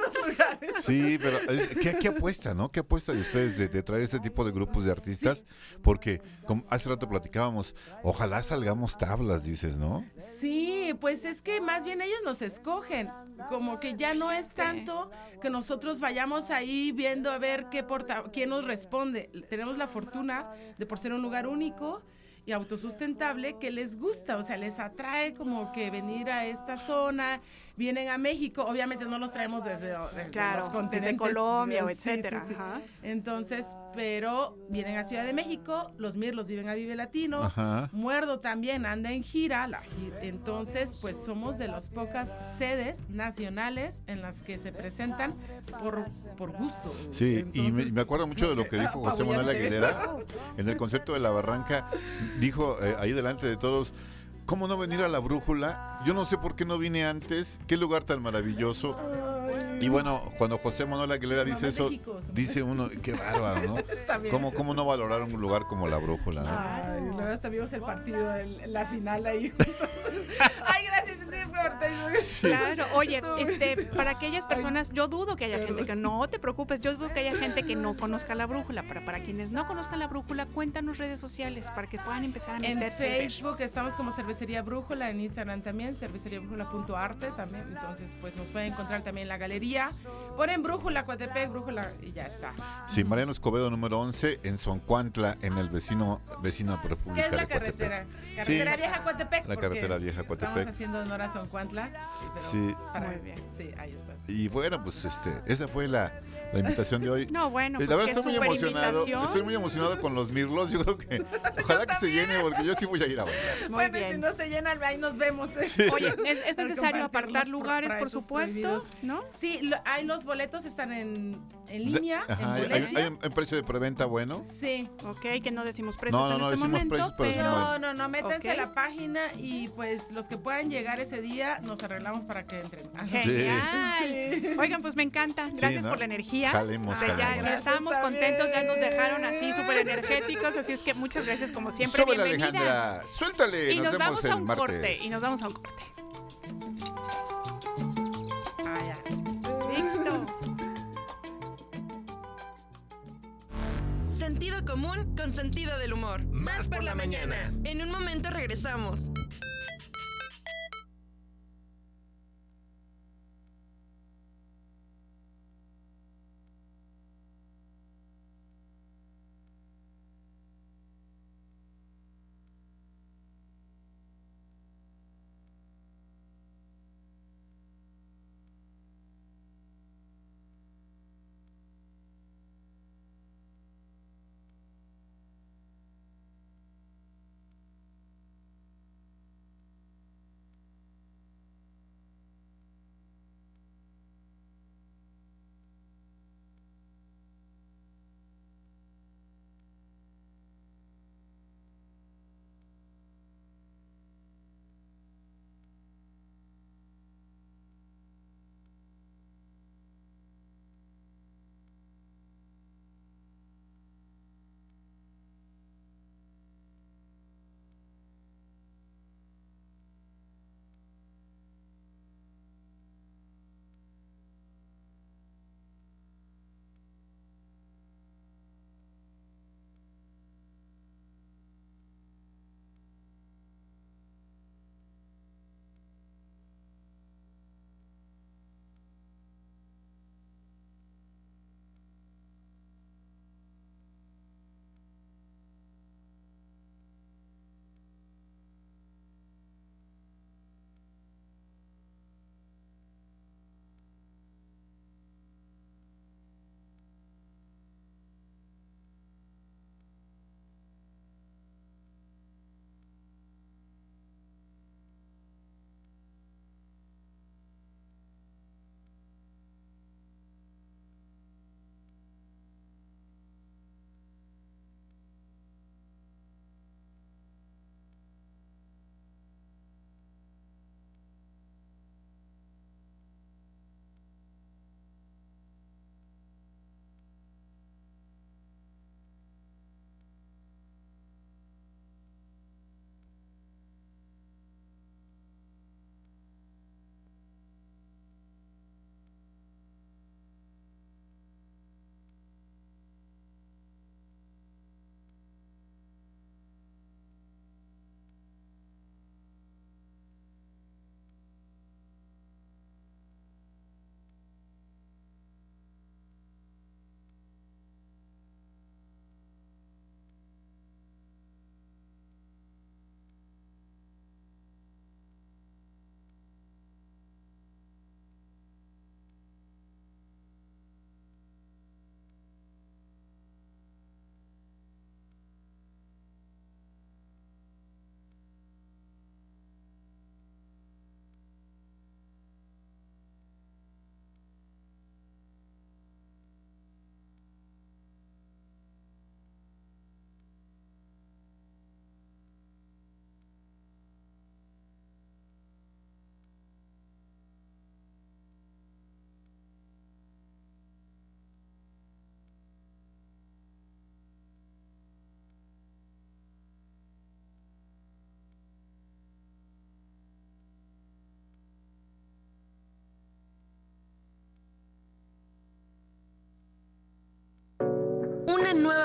Sí, pero es- ¿qué, qué apuesta, no? ¿Qué apuesta de ustedes de, de traer este tipo de grupos de artistas? Porque, como hace rato platicábamos, ojalá salgamos tablas, dices, ¿no? Sí, pues es que más bien ellos nos escogen. Como que ya no es tanto que nosotros vayamos ahí viendo a ver qué porta, quién nos responde. Tenemos la fortuna de por ser un lugar único y autosustentable que les gusta, o sea, les atrae como que venir a esta zona, vienen a México, obviamente no los traemos desde, desde Claro, los desde continentes, Colombia o sí, sí, etcétera, sí. Entonces, pero vienen a Ciudad de México, los Mirlos viven a Vive Latino, Ajá. Muerdo también anda en gira, la entonces pues somos de las pocas sedes nacionales en las que se presentan por, por gusto. Sí, y me, me acuerdo mucho de lo que dijo José Manuel. Aguilera en el concierto de La Barranca. Dijo eh, ahí delante de todos, ¿cómo no venir a la brújula? Yo no sé por qué no vine antes, qué lugar tan maravilloso. Y bueno, cuando José Manuel Aguilera dice eso, dice uno, qué bárbaro, ¿no? ¿Cómo, ¿Cómo no valorar un lugar como la brújula? ¿no? Ay, luego hasta vimos el partido, el- la final ahí. Ay, gracias, Ortega. Claro, oye, este, para aquellas personas, yo dudo que haya Perdón. gente que no te preocupes, yo dudo que haya gente que no conozca la brújula. Para, para quienes no conozcan la brújula, cuéntanos redes sociales para que puedan empezar a En meterse. ver. Facebook estamos como Cervecería Brújula, en Instagram también, cerveceriabrújula.arte también. Entonces, pues nos pueden encontrar también en la galería. Ponen Brújula, Coatepec, Brújula y ya está. Sí, Mariano Escobedo número 11 en Soncuantla, en el vecino vecino ¿Qué República es la de Coatepec. carretera? Carretera Sí, Vieja Coatepec. La carretera vieja Coatepec. Estamos haciendo honor a San Cuantla. Pero Sí. para- Muy bien. Sí, ahí está. Y bueno, pues este, esa fue la, la invitación de hoy. No, bueno, Eh, pues la verdad estoy muy emocionado. invitación. Estoy muy emocionado con los mirlos. Yo creo que ojalá que se llene porque yo sí voy a ir a bailar. Muy bueno, bien. si no se llena, ahí nos vemos. Oye, ¿es, es necesario apartar lugares, por supuesto? prohibidos. ¿No? Sí, lo- hay los boletos están en, en línea, Ajá, en hay, hay un- hay un precio de preventa bueno. Sí. Ok, que no decimos precios No, no, en no este decimos momento, precios, pero sí. No, no, no, métanse a Ok. la página y pues los que puedan llegar ese día nos arreglamos para que entren. Genial. Oigan, pues me encanta. Gracias ¿no? por la energía. Jalemos, O sea, ya, ya también. contentos, ya nos dejaron así súper energéticos, así es que muchas gracias como siempre. Súbele, Bienvenida. Alejandra. Suéltale. Y nos, nos, vemos vamos a un martes. corte, y nos vamos a un corte. Ah, ya. Listo. Sentido común con sentido del humor. Más por la mañana. En un momento regresamos.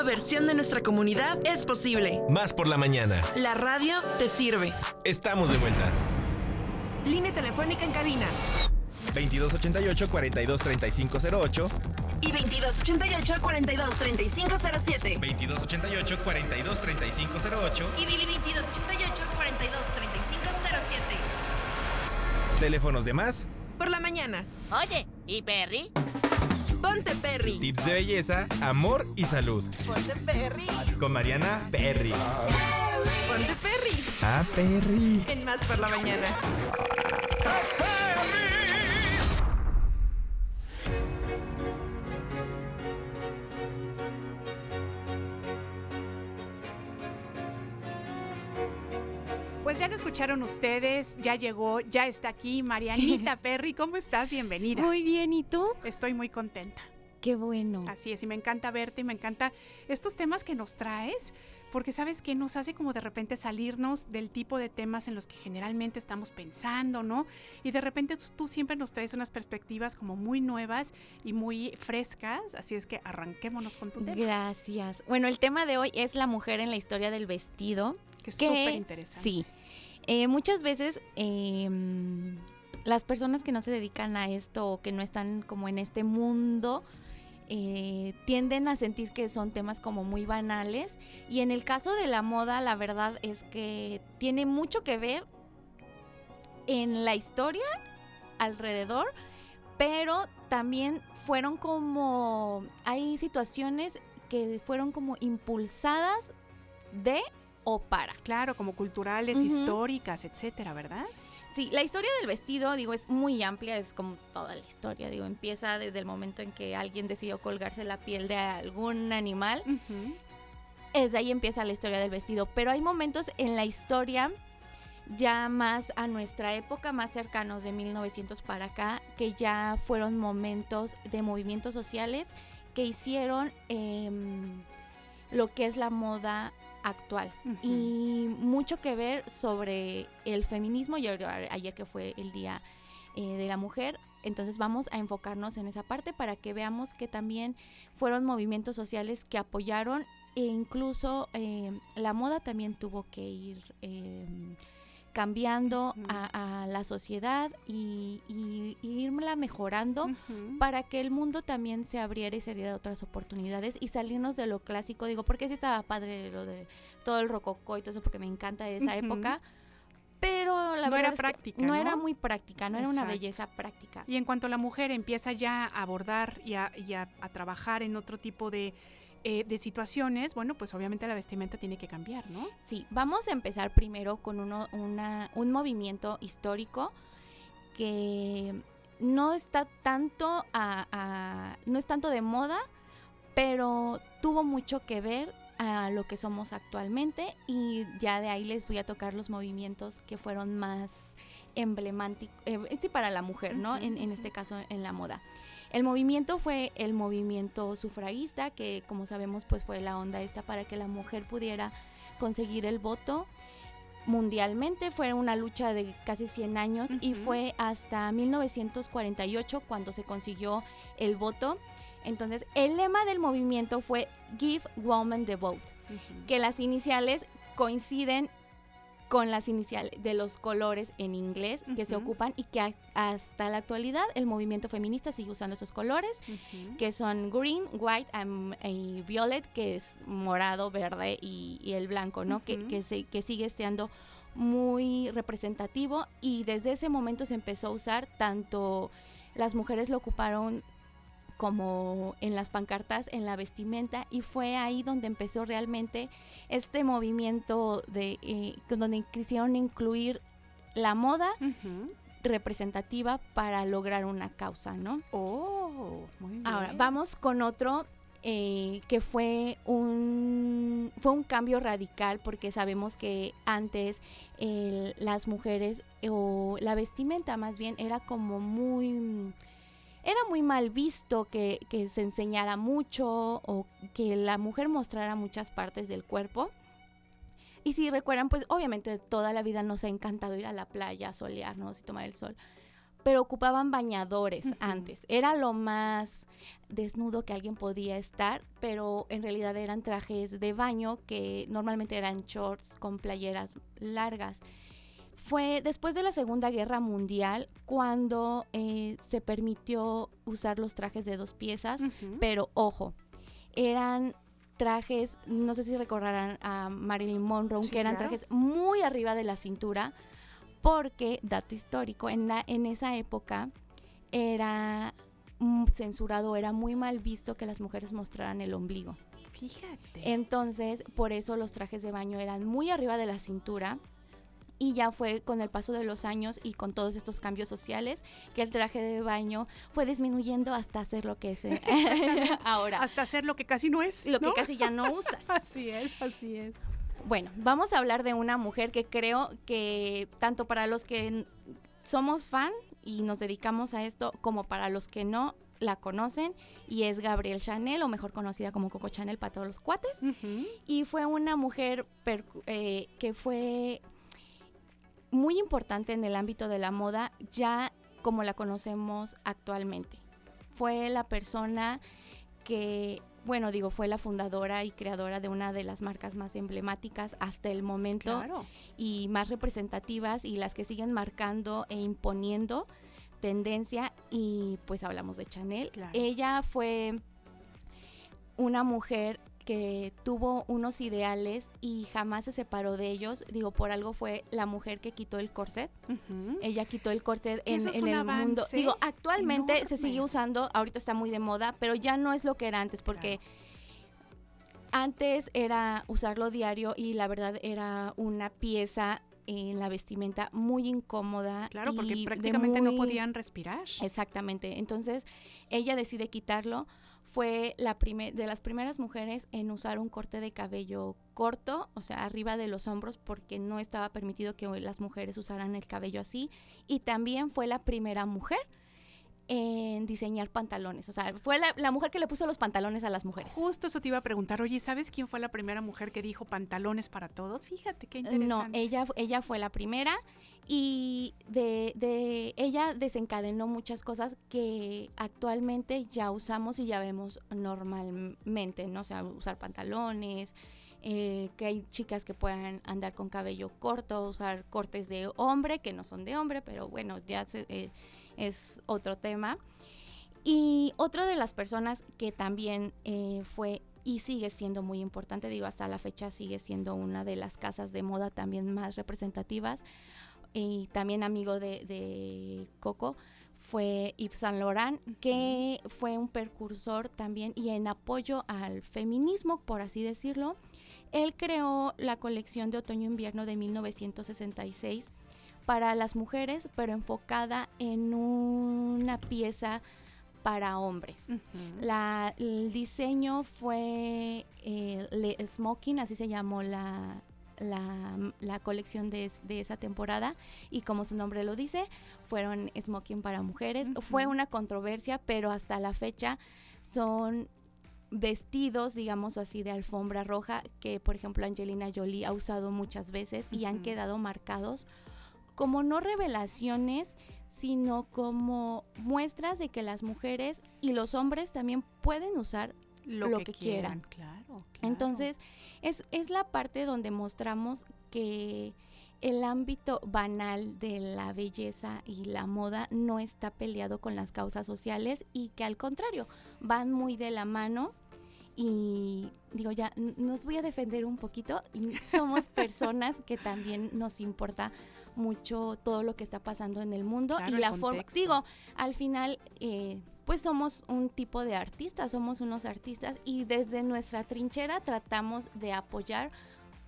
Versión de nuestra comunidad es posible. Más por la mañana. La radio te sirve. Estamos de vuelta. Línea telefónica en cabina. 2288-423508 Y 2288-423507. 2288-423508 Y 2288-423507. Teléfonos de más. Por la mañana. Oye, ¿y Perry? Ponte Perry. Tips de belleza, amor y salud. Ponte Perry. Con Mariana Perry. Ponte Perry. Ah, Perry. En más por la mañana. Pues ya escucharon ustedes, ya llegó, ya está aquí Marianita Perry. ¿Cómo estás? Bienvenida. Muy bien, ¿y tú? Estoy muy contenta. Qué bueno. Así es, y me encanta verte y me encanta estos temas que nos traes, porque sabes que nos hace como de repente salirnos del tipo de temas en los que generalmente estamos pensando, ¿no? Y de repente tú- siempre nos traes unas perspectivas como muy nuevas y muy frescas, así es que arranquémonos con tu tema. Gracias. Bueno, el tema de hoy es la mujer en la historia del vestido. Que es súper interesante. Sí. Eh, muchas veces mm, las personas que no se dedican a esto o que no están como en este mundo eh, tienden a sentir que son temas como muy banales. Y en el caso de la moda la verdad es que tiene mucho que ver en la historia alrededor pero también fueron como hay situaciones que fueron como impulsadas de o para. Claro, como culturales, históricas, etcétera, ¿verdad? Sí, la historia del vestido, digo, es muy amplia, es como toda la historia, digo, empieza desde el momento en que alguien decidió colgarse la piel de algún animal. Desde ahí empieza la historia del vestido, pero hay momentos en la historia ya más a nuestra época, más cercanos de 1900 para acá, que ya fueron momentos de movimientos sociales que hicieron em, lo que es la moda actual. Y mucho que ver sobre el feminismo y ahora- ayer que fue el día eh, de la mujer entonces vamos a enfocarnos en esa parte para que veamos que también fueron movimientos sociales que apoyaron e incluso eh, la moda también tuvo que ir eh, cambiando a, a la sociedad y, y- y irla mejorando para que el mundo también se abriera y se diera otras oportunidades y salirnos de lo clásico. Digo, porque sí estaba padre lo de todo el rococó y todo eso, porque me encanta esa época. Pero la No verdad era es que práctica, no, ¿no? era muy práctica, no era una belleza práctica. Y en cuanto la mujer empieza ya a abordar y a, y a- a trabajar en otro tipo de, eh, de situaciones, bueno, pues obviamente la vestimenta tiene que cambiar, ¿no? Sí, vamos a empezar primero con uno, una, un movimiento histórico que no está tanto a, a- no es tanto de moda, pero tuvo mucho que ver a lo que somos actualmente y ya de ahí les voy a tocar los movimientos que fueron más emblemáticos, eh, sí, para la mujer, ¿no? En, en este caso en la moda. El movimiento fue el movimiento sufragista, que como sabemos pues fue la onda esta para que la mujer pudiera conseguir el voto mundialmente. Fue una lucha de casi 100 años y fue hasta 1948 cuando se consiguió el voto. Entonces, el lema del movimiento fue Give Woman the Vote, que las iniciales coinciden con las iniciales de los colores en inglés que se ocupan y que hasta la actualidad el movimiento feminista sigue usando esos colores que son green, white and, y violet, que es morado, verde y, y el blanco, ¿no? que, que, se- que sigue siendo muy representativo y desde ese momento se empezó a usar tanto las mujeres lo ocuparon como en las pancartas, en la vestimenta, y fue ahí donde empezó realmente este movimiento de eh, donde quisieron incluir la moda representativa para lograr una causa, ¿no? Oh, muy bien. Ahora, vamos con otro eh, que fue un, fue un cambio radical porque sabemos que antes el- las mujeres o la vestimenta más bien era como muy... Era muy mal visto que, que se enseñara mucho o que la mujer mostrara muchas partes del cuerpo. Y si recuerdan, pues obviamente toda la vida nos ha encantado ir a la playa, solearnos y tomar el sol. pero ocupaban bañadores antes. Era lo más desnudo que alguien podía estar, pero en realidad eran trajes de baño que normalmente eran shorts con playeras largas. Fue después de la Segunda Guerra Mundial cuando eh, se permitió usar los trajes de dos piezas, pero ojo, eran trajes, no sé si recordarán a Marilyn Monroe, Sí, que eran claro. trajes muy arriba de la cintura, porque, dato histórico, en, la, en esa época era censurado, era muy mal visto que las mujeres mostraran el ombligo. Fíjate. Entonces, por eso los trajes de baño eran muy arriba de la cintura. Y ya fue con el paso de los años y con todos estos cambios sociales que el traje de baño fue disminuyendo hasta ser lo que es ahora. Hasta hacer lo que casi no es. Lo que casi ya no usas. Así es, así es. Bueno, vamos a hablar de una mujer que creo que tanto para los que somos fan y nos dedicamos a esto, como para los que no la conocen, y es Gabrielle Chanel, o mejor conocida como Coco Chanel para todos los cuates. Y fue una mujer eh, que fue muy importante en el ámbito de la moda, ya como la conocemos actualmente. Fue la persona que, bueno, digo, fue la fundadora y creadora de una de las marcas más emblemáticas hasta el momento Claro. y más representativas y las que siguen marcando e imponiendo tendencia y pues hablamos de Chanel. Ella fue una mujer que tuvo unos ideales y jamás se separó de ellos. Digo, por algo fue la mujer que quitó el corset. Ella quitó el corset en, eso es en un el mundo. Digo, actualmente se sigue usando, ahorita está muy de moda, pero ya no es lo que era antes porque antes era usarlo diario y la verdad era una pieza en la vestimenta muy incómoda. Claro, porque prácticamente no podían respirar. Exactamente. Entonces, ella decide quitarlo. Fue la de las primeras mujeres en usar un corte de cabello corto, o sea, arriba de los hombros, porque no estaba permitido que las mujeres usaran el cabello así. Y también fue la primera mujer en diseñar pantalones. O sea, fue la, la mujer que le puso los pantalones a las mujeres. Justo eso te iba a preguntar. Oye, ¿sabes quién fue la primera mujer que dijo pantalones para todos? Fíjate qué interesante. No, ella, ella fue la primera y de, de ella desencadenó muchas cosas que actualmente ya usamos y ya vemos normalmente, ¿no? O sea, usar pantalones, eh, que hay chicas que puedan andar con cabello corto, usar cortes de hombre, que no son de hombre, pero bueno, ya se- eh, es otro tema. Y otra de las personas que también eh, fue y sigue siendo muy importante, digo, hasta la fecha sigue siendo una de las casas de moda también más representativas y también amigo de, de Coco fue Yves Saint Laurent, que fue un precursor también y en apoyo al feminismo, por así decirlo. Él creó la colección de otoño-invierno de 1966 para las mujeres, pero enfocada en una pieza para hombres. La- el diseño fue eh, Le Smoking, así se llamó la, la, la colección de, de esa temporada y como su nombre lo dice, fueron smoking para mujeres. Fue una controversia, pero hasta la fecha son vestidos, digamos así, de alfombra roja que, por ejemplo, Angelina Jolie ha usado muchas veces y han quedado marcados como no revelaciones, sino como muestras de que las mujeres y los hombres también pueden usar lo, que, quieran. Claro. Entonces, es, es la parte donde mostramos que el ámbito banal de la belleza y la moda no está peleado con las causas sociales y que al contrario, van muy de la mano y digo ya, nos voy a defender un poquito y somos personas que también nos importa mucho todo lo que está pasando en el mundo Claro, y la forma, digo, al final eh, pues somos un tipo de artistas, somos unos artistas y desde nuestra trinchera tratamos de apoyar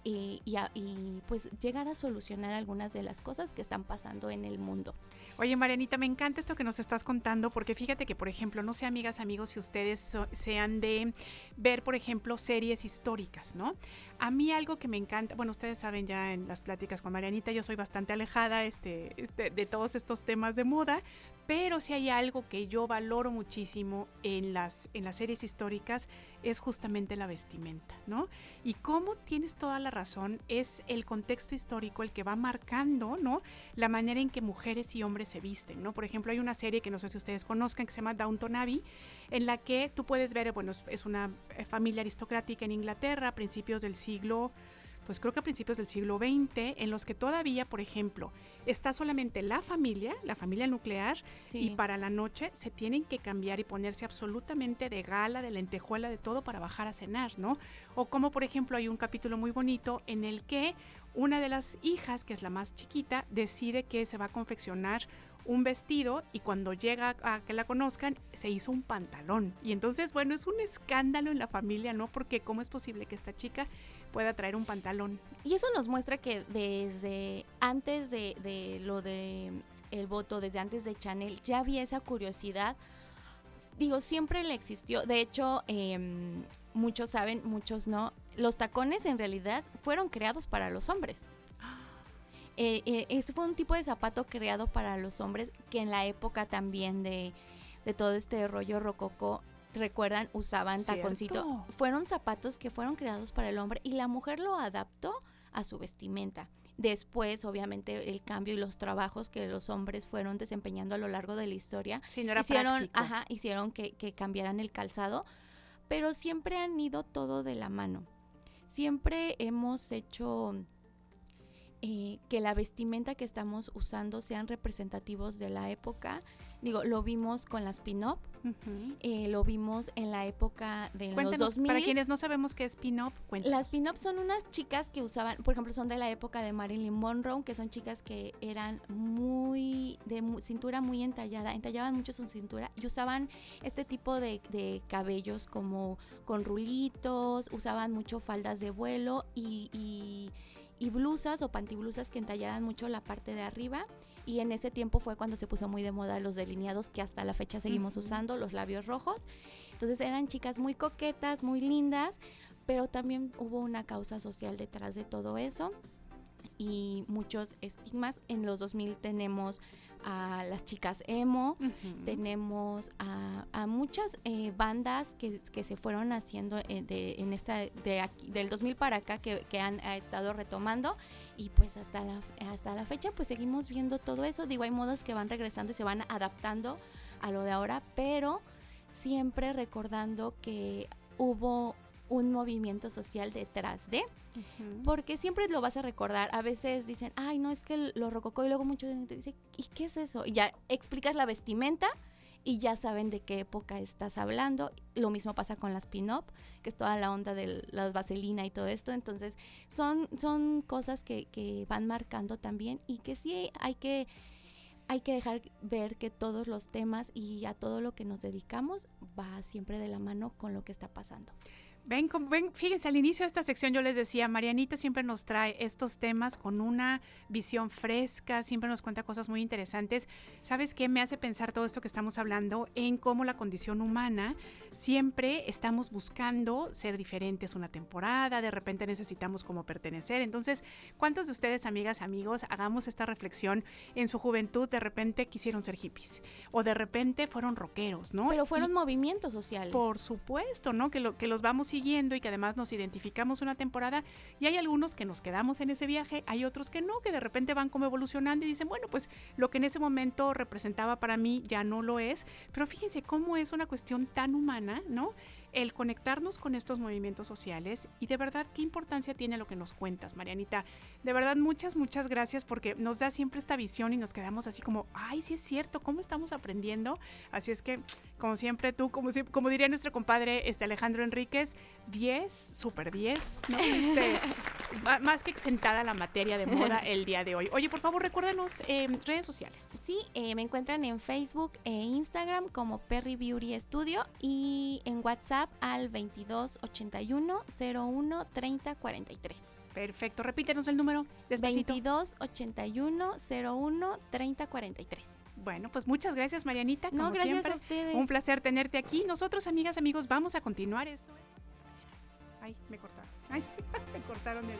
y, a- y, pues llegar a solucionar algunas de las cosas que están pasando en el mundo. Oye, Marianita, me encanta esto que nos estás contando, porque fíjate que, por ejemplo, no sé, amigas, amigos, si ustedes so- sean de ver, por ejemplo, series históricas, ¿no? A mí algo que me encanta, bueno, ustedes saben ya en las pláticas con Marianita, yo soy bastante alejada este, este, de todos estos temas de moda, Pero si hay algo que yo valoro muchísimo en las, en las series históricas es justamente la vestimenta, ¿no? Y cómo tienes toda la razón, es el contexto histórico el que va marcando, ¿no? La manera en que mujeres y hombres se visten, ¿no? Por ejemplo, hay una serie que no sé si ustedes conozcan que se llama Downton Abbey, en la que tú puedes ver, bueno, es- una eh, familia aristocrática en Inglaterra a principios del siglo pues creo que a principios del siglo XX, en los que todavía, por ejemplo, está solamente la familia, la familia nuclear, y para la noche se tienen que cambiar y ponerse absolutamente de gala, de lentejuela, de todo para bajar a cenar, ¿no? O como, por ejemplo, hay un capítulo muy bonito en el que una de las hijas, que es la más chiquita, decide que se va a confeccionar un vestido y cuando llega a que la conozcan se hizo un pantalón. Y entonces, bueno, es un escándalo en la familia, ¿no? Porque ¿cómo es posible que esta chica pueda traer un pantalón? Y eso nos muestra que desde antes de, de lo de el voto, desde antes de Chanel, ya había esa curiosidad. Digo, siempre le existió. De hecho, em, muchos saben, muchos no. Los tacones en realidad fueron creados para los hombres. Eh, eh, fue un tipo de zapato creado para los hombres que en la época también de, de todo este rollo rococó, recuerdan, usaban Cierto. taconcito. Fueron zapatos que fueron creados para el hombre y la mujer lo adaptó a su vestimenta. Después, obviamente, el cambio y los trabajos que los hombres fueron desempeñando a lo largo de la historia Sí, no era hicieron, ajá, hicieron que, que cambiaran el calzado, pero siempre han ido todo de la mano. Siempre hemos hecho eh, que la vestimenta que estamos usando sean representativos de la época. Digo, lo vimos con las pin-up, eh, lo vimos en la época de los Cuéntanos, 2000. para quienes no sabemos qué es pin-up, cuéntanos. Las pin-up son unas chicas que usaban, por ejemplo, son de la época de Marilyn Monroe, que son chicas que eran muy de mu- cintura muy entallada, entallaban mucho su cintura y usaban este tipo de, de cabellos como con rulitos, usaban mucho faldas de vuelo y, y- y blusas o pantiblusas que entallaran mucho la parte de arriba. Y en ese tiempo fue cuando se puso muy de moda los delineados que hasta la fecha seguimos Ujú. usando, los labios rojos. Entonces eran chicas muy coquetas, muy lindas, pero también hubo una causa social detrás de todo eso y muchos estigmas. En los 2000 tenemos a las chicas emo, tenemos a, a muchas eh, bandas que, que se fueron haciendo eh, de- en esta de aquí- del 2000 para acá que, que han ha estado retomando y pues hasta la, hasta la fecha pues seguimos viendo todo eso. Digo, hay modas que van regresando y se van adaptando a lo de ahora, pero siempre recordando que hubo un movimiento social detrás de, porque siempre lo vas a recordar. A veces dicen, ay, no, es que lo rococó y luego mucha gente dice, ¿y qué es eso? Y ya explicas la vestimenta y ya saben de qué época estás hablando. Lo mismo pasa con las pin-up, que es toda la onda de la vaselina y todo esto. Entonces, son, son cosas que, que van marcando también y que sí hay que hay que dejar ver que todos los temas y a todo lo que nos dedicamos va siempre de la mano con lo que está pasando. Ven, ven, fíjense, al inicio de esta sección yo les decía, Marianita siempre nos trae estos temas con una visión fresca, siempre nos cuenta cosas muy interesantes. ¿Sabes qué? Me hace pensar todo esto que estamos hablando en cómo la condición humana siempre estamos buscando ser diferentes una temporada, de repente necesitamos como pertenecer. Entonces, ¿cuántos de ustedes, amigas, amigos, hagamos esta reflexión en su juventud, de repente quisieron ser hippies o de repente fueron rockeros, ¿no? Pero Y- fueron movimientos sociales. por supuesto, ¿no? Que, lo, que los vamos siguiendo y que además nos identificamos una temporada. Y hay algunos que nos quedamos en ese viaje, hay otros que no, que de repente van como evolucionando y dicen, bueno, pues lo que en ese momento representaba para mí ya no lo es. Pero fíjense cómo es una cuestión tan humana, ¿no? El conectarnos con estos movimientos sociales y de verdad qué importancia tiene lo que nos cuentas, Marianita. De verdad, muchas, muchas gracias porque nos da siempre esta visión y nos quedamos así como, ay, sí es cierto, ¿cómo estamos aprendiendo? Así es que, como siempre, tú, como, como diría nuestro compadre este Alejandro Enríquez, 10, super 10, ¿no? Este, más que exentada la materia de moda el día de hoy. Oye, por favor, recuérdanos eh, redes sociales. Sí, eh, me encuentran en Facebook e Instagram como Perry Beauty Studio y en WhatsApp al 2281 01 30 43. Perfecto, repítenos el número. Despacito. 2281 01 30 43. Bueno, pues muchas gracias, Marianita. No, como gracias siempre. a ustedes. Un placer tenerte aquí. Nosotros, amigas, amigos, vamos a continuar esto. Ay, me cortaron. Ay, me cortaron el.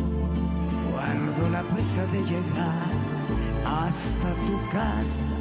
guardo la prisa de llegar hasta tu casa.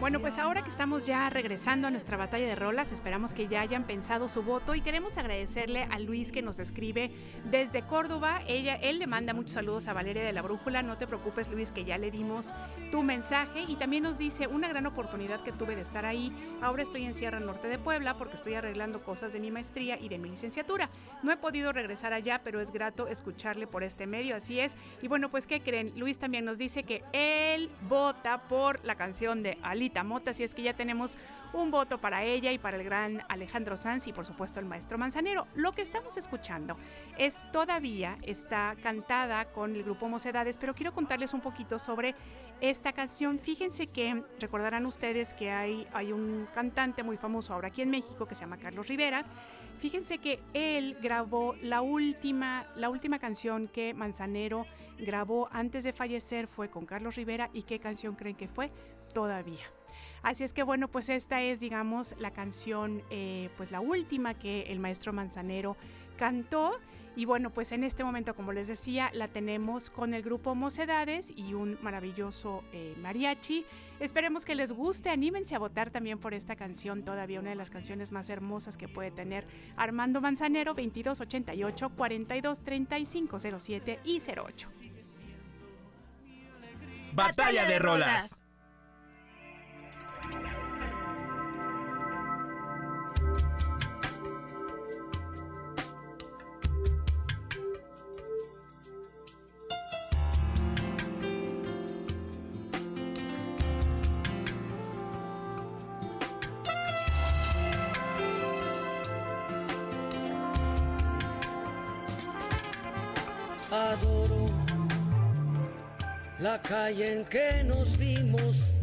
Bueno, pues ahora que estamos ya regresando a nuestra batalla de rolas, esperamos que ya hayan pensado su voto y queremos agradecerle a Luis que nos escribe desde Córdoba. Ella, él le manda muchos saludos a Valeria de la Brújula. No te preocupes, Luis, que ya le dimos tu mensaje y también nos dice una gran oportunidad que tuve de estar ahí. Ahora estoy en Sierra Norte de Puebla porque estoy arreglando cosas de mi maestría y de mi licenciatura. No he podido regresar allá, pero es grato escucharle por este medio, así es. Y bueno, pues ¿qué creen? Luis también nos dice que él vota por la canción de Alita Mota, así es que ya tenemos un voto para ella y para el gran Alejandro Sanz y por supuesto el maestro Manzanero. Lo que estamos escuchando es todavía está cantada con el grupo Mocedades, pero quiero contarles un poquito sobre esta canción. Fíjense que recordarán ustedes que hay, hay un cantante muy famoso ahora aquí en México que se llama Carlos Rivera. Fíjense que él grabó la última, la última canción que Manzanero grabó antes de fallecer fue con Carlos Rivera. ¿Y qué canción creen que fue? Todavía. Así es que bueno, pues esta es, digamos, la canción, eh, pues la última que el maestro Manzanero cantó. Y bueno, pues en este momento, como les decía, la tenemos con el grupo Mocedades y un maravilloso eh, mariachi. Esperemos que les guste, anímense a votar también por esta canción, todavía una de las canciones más hermosas que puede tener Armando Manzanero, 2288 423507 y 08. Batalla de rolas. Calle en que nos vimos.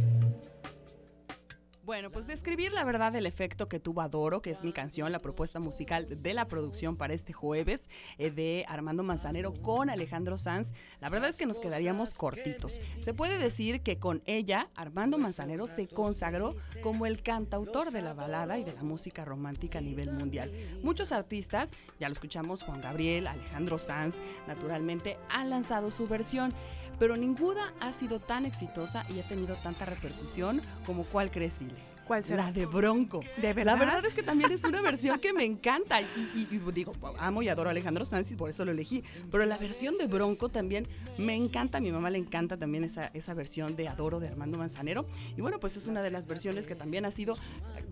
Bueno, pues describir la verdad del efecto que tuvo Adoro, que es mi canción, la propuesta musical de la producción para este jueves eh, de Armando Manzanero con Alejandro Sanz, la verdad es que nos quedaríamos cortitos. Se puede decir que con ella Armando Manzanero se consagró como el cantautor de la balada y de la música romántica a nivel mundial. Muchos artistas, ya lo escuchamos, Juan Gabriel, Alejandro Sanz, naturalmente han lanzado su versión pero ninguna ha sido tan exitosa y ha tenido tanta repercusión como cuál crees, Sile. ¿Cuál será? La de Bronco. ¿De verdad? La verdad es que también es una versión que me encanta. Y, y- y digo, amo y adoro a Alejandro Sanz y por eso lo elegí. Pero la versión de Bronco también me encanta. A mi mamá le encanta también esa, esa versión de Adoro de Armando Manzanero. Y bueno, pues es una de las versiones que también ha sido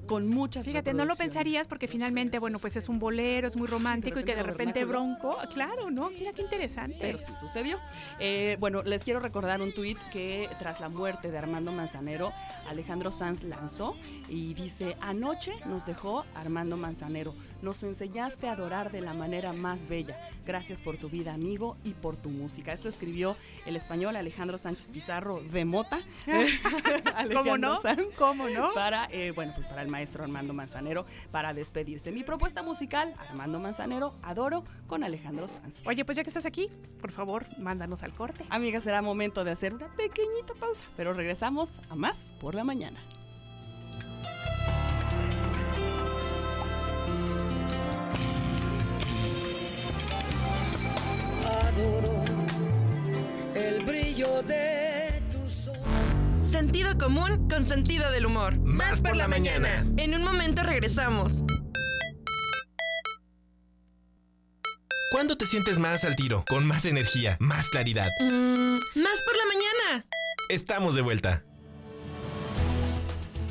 con muchas Fíjate, no lo pensarías porque finalmente, bueno, pues es un bolero, es muy romántico y que de repente bronco, claro, ¿no? Mira qué interesante. Pero sí sucedió. Eh, bueno, les quiero recordar un tuit que tras la muerte de Armando Manzanero, Alejandro Sanz lanzó y dice, anoche nos dejó Armando Manzanero, nos enseñaste a adorar de la manera más bella. Gracias por tu vida, amigo, y por tu música. Esto escribió el español Alejandro Sánchez Pizarro de Mota. ¿Cómo no? Sanz, ¿Cómo no? Para, eh, bueno, pues para el maestro Armando Manzanero, para despedirse. Mi propuesta musical, Armando Manzanero, Adoro, con Alejandro Sanz. Oye, pues ya que estás aquí, por favor, mándanos al corte. Amiga, será momento de hacer una pequeñita pausa, pero regresamos a más por la mañana. El brillo de tus ojos. Sentido común con sentido del humor. Más por la mañana. En un momento regresamos. ¿Cuándo te sientes más al tiro? Con más energía, más claridad. Mm, más por la mañana. Estamos de vuelta.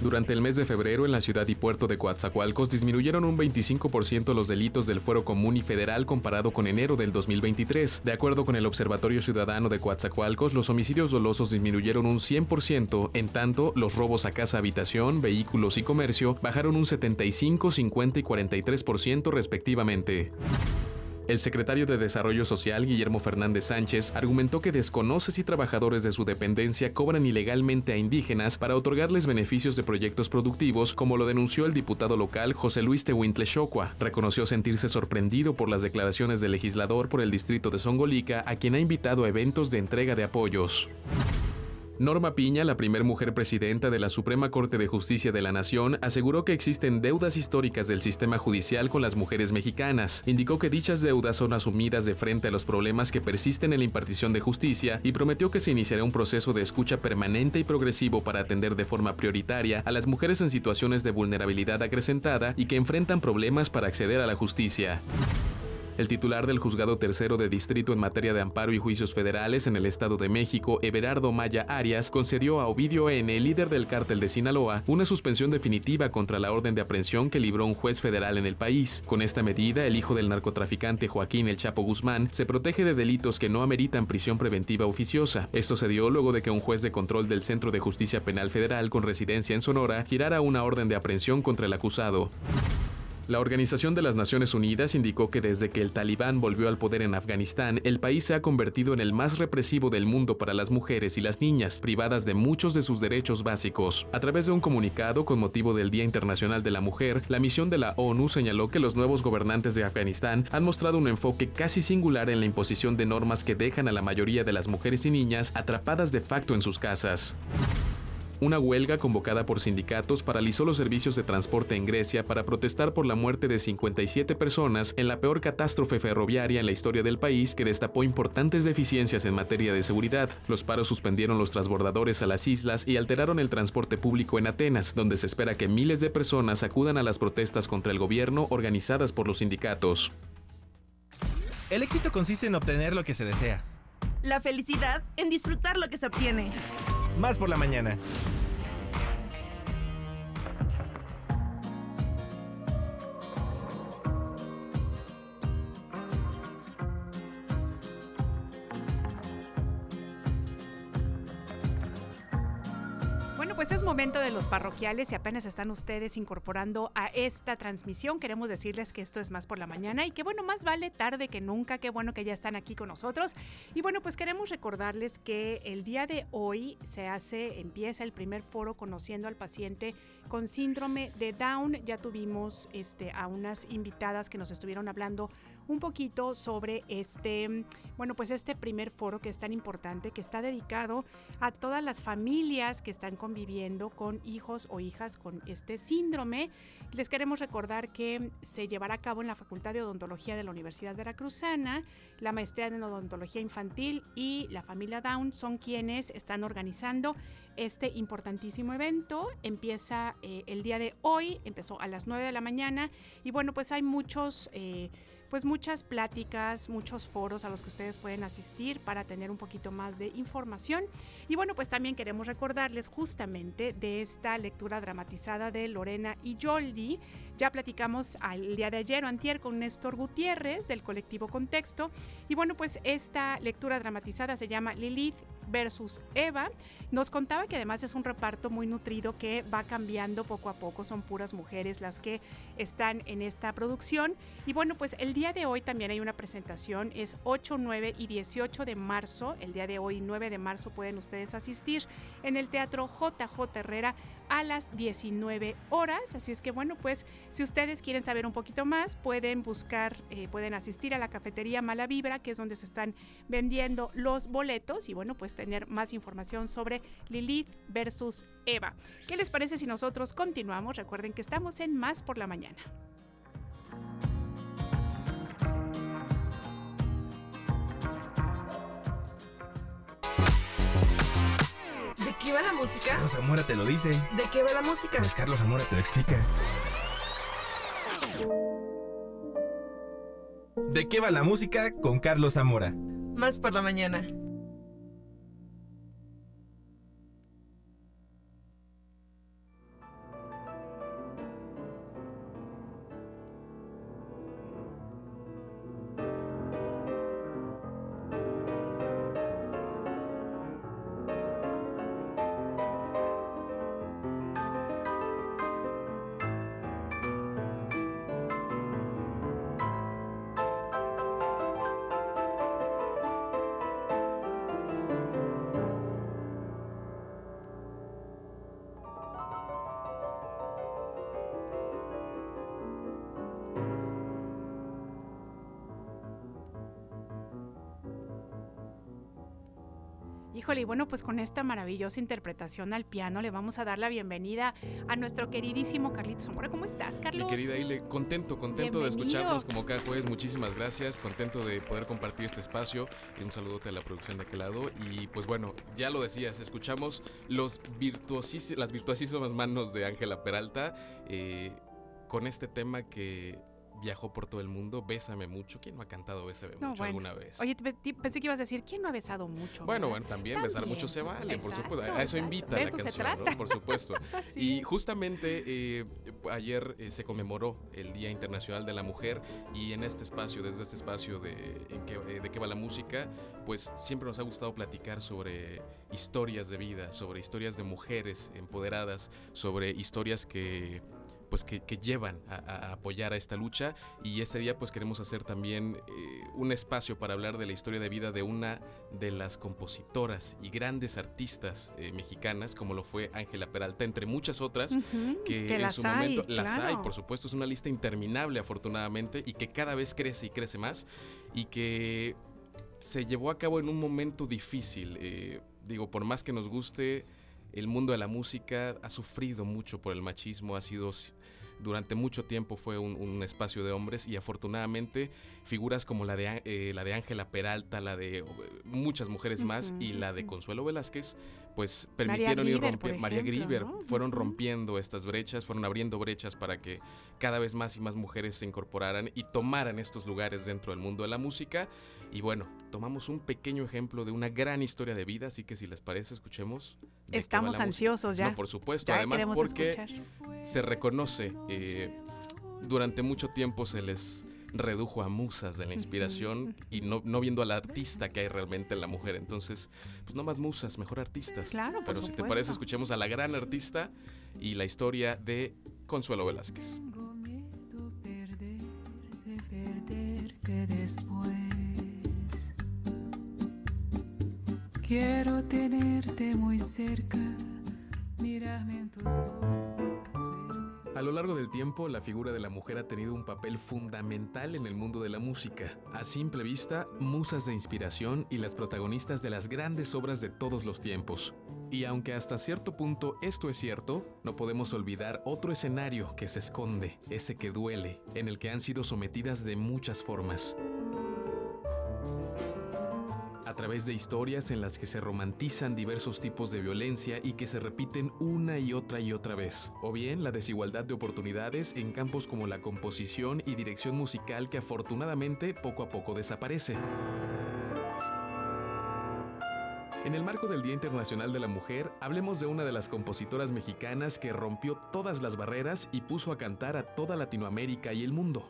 Durante el mes de febrero, en la ciudad y puerto de Coatzacoalcos disminuyeron un 25% los delitos del fuero común y federal comparado con enero del 2023. De acuerdo con el Observatorio Ciudadano de Coatzacoalcos, los homicidios dolosos disminuyeron un 100%, en tanto, los robos a casa, habitación, vehículos y comercio bajaron un 75, 50 y 43% respectivamente. El secretario de Desarrollo Social, Guillermo Fernández Sánchez, argumentó que desconoce si trabajadores de su dependencia cobran ilegalmente a indígenas para otorgarles beneficios de proyectos productivos, como lo denunció el diputado local José Luis Tehuintle Xocua. Reconoció sentirse sorprendido por las declaraciones del legislador por el distrito de Songolica, a quien ha invitado a eventos de entrega de apoyos. Norma Piña, la primer mujer presidenta de la Suprema Corte de Justicia de la Nación, aseguró que existen deudas históricas del sistema judicial con las mujeres mexicanas. Indicó que dichas deudas son asumidas de frente a los problemas que persisten en la impartición de justicia y prometió que se iniciará un proceso de escucha permanente y progresivo para atender de forma prioritaria a las mujeres en situaciones de vulnerabilidad acrecentada y que enfrentan problemas para acceder a la justicia. El titular del Juzgado Tercero de Distrito en materia de amparo y juicios federales en el Estado de México, Everardo Maya Arias, concedió a Ovidio N., líder del cártel de Sinaloa, una suspensión definitiva contra la orden de aprehensión que libró un juez federal en el país. Con esta medida, el hijo del narcotraficante Joaquín El Chapo Guzmán se protege de delitos que no ameritan prisión preventiva oficiosa. Esto se dio luego de que un juez de control del Centro de Justicia Penal Federal con residencia en Sonora girara una orden de aprehensión contra el acusado. La Organización de las Naciones Unidas indicó que desde que el talibán volvió al poder en Afganistán, el país se ha convertido en el más represivo del mundo para las mujeres y las niñas, privadas de muchos de sus derechos básicos. A través de un comunicado con motivo del Día Internacional de la Mujer, la misión de la ONU señaló que los nuevos gobernantes de Afganistán han mostrado un enfoque casi singular en la imposición de normas que dejan a la mayoría de las mujeres y niñas atrapadas de facto en sus casas. Una huelga convocada por sindicatos paralizó los servicios de transporte en Grecia para protestar por la muerte de 57 personas en la peor catástrofe ferroviaria en la historia del país que destapó importantes deficiencias en materia de seguridad. Los paros suspendieron los transbordadores a las islas y alteraron el transporte público en Atenas, donde se espera que miles de personas acudan a las protestas contra el gobierno organizadas por los sindicatos. El éxito consiste en obtener lo que se desea. La felicidad en disfrutar lo que se obtiene. Más por la mañana. Pues es momento de los parroquiales y apenas están ustedes incorporando a esta transmisión. Queremos decirles que esto es más por la mañana y que bueno, más vale tarde que nunca. Qué bueno que ya están aquí con nosotros. Y bueno, pues queremos recordarles que el día de hoy se hace, empieza el primer foro conociendo al paciente con síndrome de Down. Ya tuvimos este, a unas invitadas que nos estuvieron hablando un poquito sobre este, bueno, pues este primer foro que es tan importante, que está dedicado a todas las familias que están conviviendo con hijos o hijas con este síndrome. Les queremos recordar que se llevará a cabo en la Facultad de Odontología de la Universidad Veracruzana, la maestría en odontología infantil y la familia Down son quienes están organizando este importantísimo evento. Empieza eh, el día de hoy, empezó a las 9 de la mañana y bueno, pues hay muchos... Eh, pues muchas pláticas, muchos foros a los que ustedes pueden asistir para tener un poquito más de información. Y bueno, pues también queremos recordarles justamente de esta lectura dramatizada de Lorena y Yoldi. Ya platicamos al día de ayer o antier con Néstor Gutiérrez del colectivo Contexto. Y bueno, pues esta lectura dramatizada se llama Lilith versus Eva. Nos contaba que además es un reparto muy nutrido que va cambiando poco a poco. Son puras mujeres las que están en esta producción. Y bueno, pues el día de hoy también hay una presentación. Es 8, 9 y 18 de marzo. El día de hoy, 9 de marzo, pueden ustedes asistir en el Teatro JJ Herrera a las 19 horas. Así es que bueno, pues si ustedes quieren saber un poquito más, pueden buscar, eh, pueden asistir a la cafetería Mala Vibra, que es donde se están vendiendo los boletos y bueno, pues tener más información sobre Lilith versus Eva. ¿Qué les parece si nosotros continuamos? Recuerden que estamos en Más por la Mañana. Qué va la música? Carlos Zamora te lo dice. ¿De qué va la música? Pues Carlos Zamora te lo explica. ¿De qué va la música con Carlos Zamora? Más por la mañana. Híjole, y bueno, pues con esta maravillosa interpretación al piano le vamos a dar la bienvenida a nuestro queridísimo Carlitos Zamora. ¿Cómo estás, Mi Carlos? querida Ile, contento, contento de escucharnos como cada jueves. Muchísimas gracias. Contento de poder compartir este espacio. Y un saludote a la producción de aquel lado. Y pues bueno, ya lo decías, escuchamos los las virtuosísimas manos de Ángela Peralta eh, con este tema que viajó por todo el mundo. Bésame mucho. ¿Quién no ha cantado Bésame No, mucho bueno. alguna vez? Oye, pensé que ibas a decir, ¿quién no ha besado mucho? Bueno, bueno, también, besar mucho se vale, por supuesto. A eso exacto. invita De la eso se canción, trata. ¿no? Por supuesto. Y justamente eh, ayer eh, se conmemoró el Día Internacional de la Mujer y en este espacio, desde este espacio de, en que, eh, de qué va la música, pues siempre nos ha gustado platicar sobre historias de vida, sobre historias de mujeres empoderadas, sobre historias que pues que, que llevan a, a apoyar a esta lucha y este día pues queremos hacer también eh, un espacio para hablar de la historia de vida de una de las compositoras y grandes artistas eh, mexicanas como lo fue Ángela Peralta entre muchas otras que, que en las su hay, momento las claro. hay por supuesto es una lista interminable afortunadamente y que cada vez crece y crece más y que se llevó a cabo en un momento difícil eh, digo por más que nos guste el mundo de la música ha sufrido mucho por el machismo, ha sido durante mucho tiempo fue un, un espacio de hombres y afortunadamente figuras como la de eh, la de Ángela Peralta, la de eh, muchas mujeres más y la de Consuelo Velázquez, pues permitieron ir rompiendo, María Grieber, ¿no? fueron rompiendo estas brechas, fueron abriendo brechas para que cada vez más y más mujeres se incorporaran y tomaran estos lugares dentro del mundo de la música. Y bueno, tomamos un pequeño ejemplo de una gran historia de vida, así que si les parece, escuchemos. Estamos ansiosos ya. No, por supuesto, Ya además porque escuchar. se reconoce, eh, durante mucho tiempo se les redujo a musas de la inspiración y no, no viendo a la artista que hay realmente en la mujer. Entonces, pues no más musas, mejor artistas. Claro, por Pero si te parece, escuchemos a la gran artista y la historia de Consuelo Velázquez. Quiero tenerte muy cerca, mírame en tus A lo largo del tiempo, la figura de la mujer ha tenido un papel fundamental en el mundo de la música. A simple vista, musas de inspiración y las protagonistas de las grandes obras de todos los tiempos. Y aunque hasta cierto punto esto es cierto, no podemos olvidar otro escenario que se esconde, ese que duele, en el que han sido sometidas de muchas formas. Través de historias en las que se romantizan diversos tipos de violencia y que se repiten una y otra y otra vez, o bien la desigualdad de oportunidades en campos como la composición y dirección musical que afortunadamente poco a poco desaparece. En el marco del Día Internacional de la Mujer, hablemos de una de las compositoras mexicanas que rompió todas las barreras y puso a cantar a toda Latinoamérica y el mundo.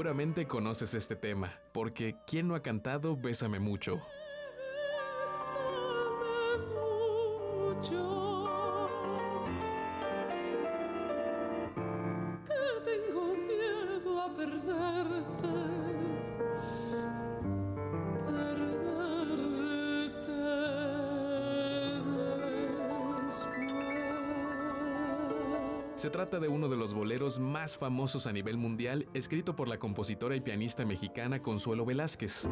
Seguramente conoces este tema, porque ¿quién no ha cantado Bésame mucho? Más famosos a nivel mundial, escrito por la compositora y pianista mexicana Consuelo Velázquez.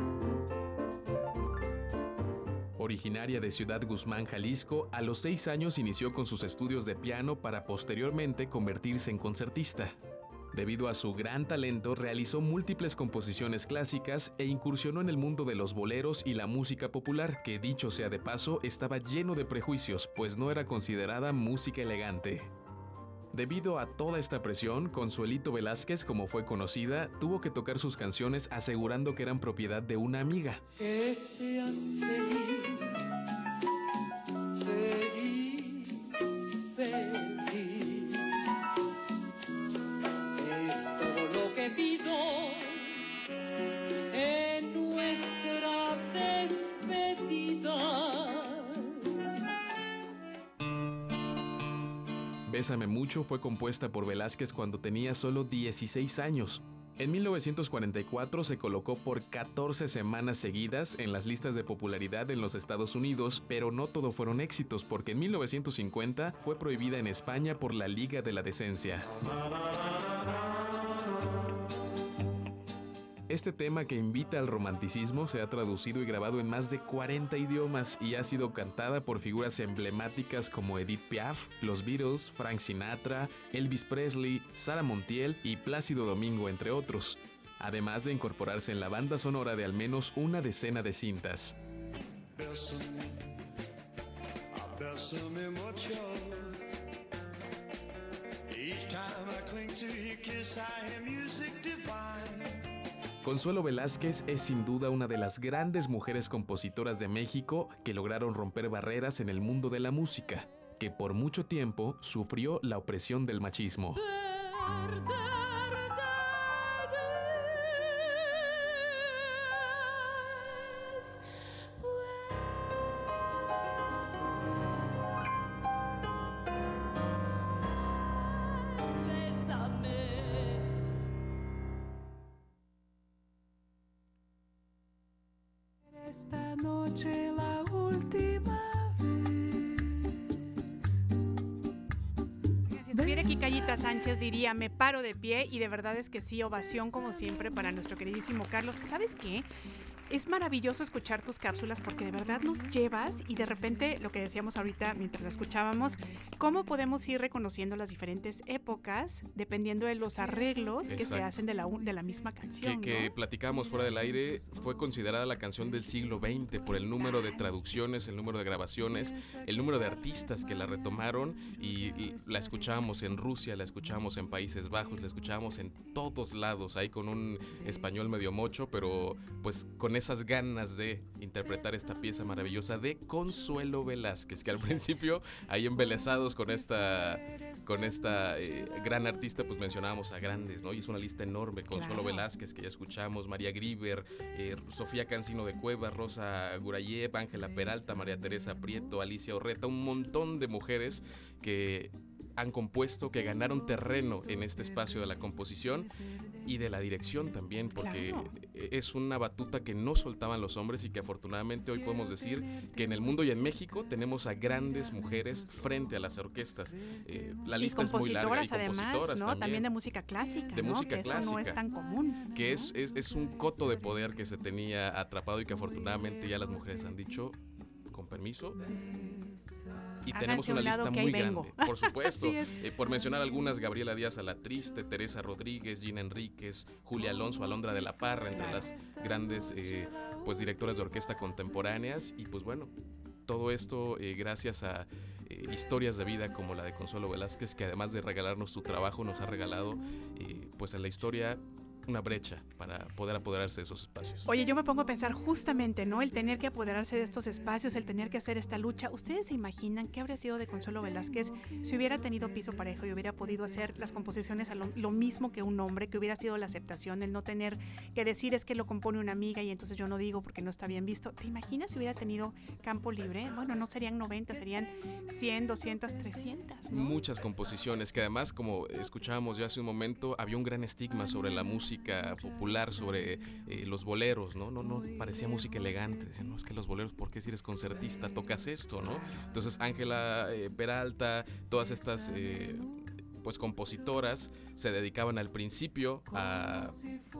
Originaria de Ciudad Guzmán, Jalisco, a los seis años inició con sus estudios de piano para posteriormente convertirse en concertista. Debido a su gran talento, realizó múltiples composiciones clásicas e incursionó en el mundo de los boleros y la música popular, que dicho sea de paso, estaba lleno de prejuicios, pues no era considerada música elegante. Debido a toda esta presión, Consuelito Velázquez, como fue conocida, tuvo que tocar sus canciones asegurando que eran propiedad de una amiga. Bésame mucho fue compuesta por Velázquez cuando tenía solo 16 años. En 1944 se colocó por 14 semanas seguidas en las listas de popularidad en los Estados Unidos, pero no todo fueron éxitos porque en 1950 fue prohibida en España por la Liga de la Decencia. Este tema que invita al romanticismo se ha traducido y grabado en más de 40 idiomas y ha sido cantada por figuras emblemáticas como Edith Piaf, los Beatles, Frank Sinatra, Elvis Presley, Sara Montiel y Plácido Domingo, entre otros, además de incorporarse en la banda sonora de al menos una decena de cintas. Consuelo Velázquez es sin duda una de las grandes mujeres compositoras de México que lograron romper barreras en el mundo de la música, que por mucho tiempo sufrió la opresión del machismo. Me paro de pie y de verdad es que sí, ovación como siempre para nuestro queridísimo Carlos. ¿Sabes qué? Es maravilloso escuchar tus cápsulas porque de verdad nos llevas y de repente lo que decíamos ahorita mientras la escuchábamos, cómo podemos ir reconociendo las diferentes épocas dependiendo de los arreglos que se hacen de la, de la misma canción. que, que platicamos fuera del aire, fue considerada la canción del siglo XX por el número de traducciones, el número de grabaciones, el número de artistas que la retomaron y, y la escuchábamos en Rusia, la escuchábamos en Países Bajos, la escuchábamos en todos lados, ahí con un español medio mocho, pero pues con esas ganas de interpretar esta pieza maravillosa de Consuelo Velázquez, que al principio ahí embelesados con esta con esta eh, gran artista, pues mencionábamos a grandes, ¿no? Y es una lista enorme. Consuelo Claro. Velázquez, que ya escuchamos, María Griver, eh, Sofía Cancino de Cuevas, Rosa Gurayev, Ángela Peralta, María Teresa Prieto, Alicia Orreta, un montón de mujeres que han compuesto, que ganaron terreno en este espacio de la composición y de la dirección también, porque Claro. es una batuta que no soltaban los hombres y que afortunadamente hoy podemos decir que en el mundo y en México tenemos a grandes mujeres frente a las orquestas. Eh, la Y lista es muy larga y compositoras además, ¿no? también. También de música clásica, De ¿no? música que eso no es clásica. tan común. que es, es, es un coto de poder que se tenía atrapado y que afortunadamente ya las mujeres han dicho, con permiso. Y Háganse tenemos a una un lista muy grande, por supuesto. Eh, por mencionar algunas, Gabriela Díaz a la Triste, Teresa Rodríguez, Gina Enríquez, Julia Alonso, Alondra de la Parra, entre las grandes eh, pues directoras de orquesta contemporáneas. Y pues bueno, todo esto eh, gracias a eh, historias de vida como la de Consuelo Velázquez, que además de regalarnos su trabajo, nos ha regalado pues en la historia una brecha para poder apoderarse de esos espacios. Oye, yo me pongo a pensar justamente, ¿no? El tener que apoderarse de estos espacios, el tener que hacer esta lucha. ¿Ustedes se imaginan qué habría sido de Consuelo Velázquez si hubiera tenido piso parejo y hubiera podido hacer las composiciones a lo, lo mismo que un hombre, que hubiera sido la aceptación, el no tener que decir es que lo compone una amiga y entonces yo no digo porque no está bien visto? ¿Te imaginas si hubiera tenido campo libre? Bueno, no serían 90, serían 100, 200, 300. Muchas composiciones que además, como escuchábamos ya hace un momento, había un gran estigma sobre la música popular, sobre eh, los boleros, ¿no? No, no, parecía música elegante. Decían, no, es que los boleros, ¿por qué si eres concertista tocas esto, no? Entonces, Ángela eh, Peralta, todas estas... pues compositoras se dedicaban al principio a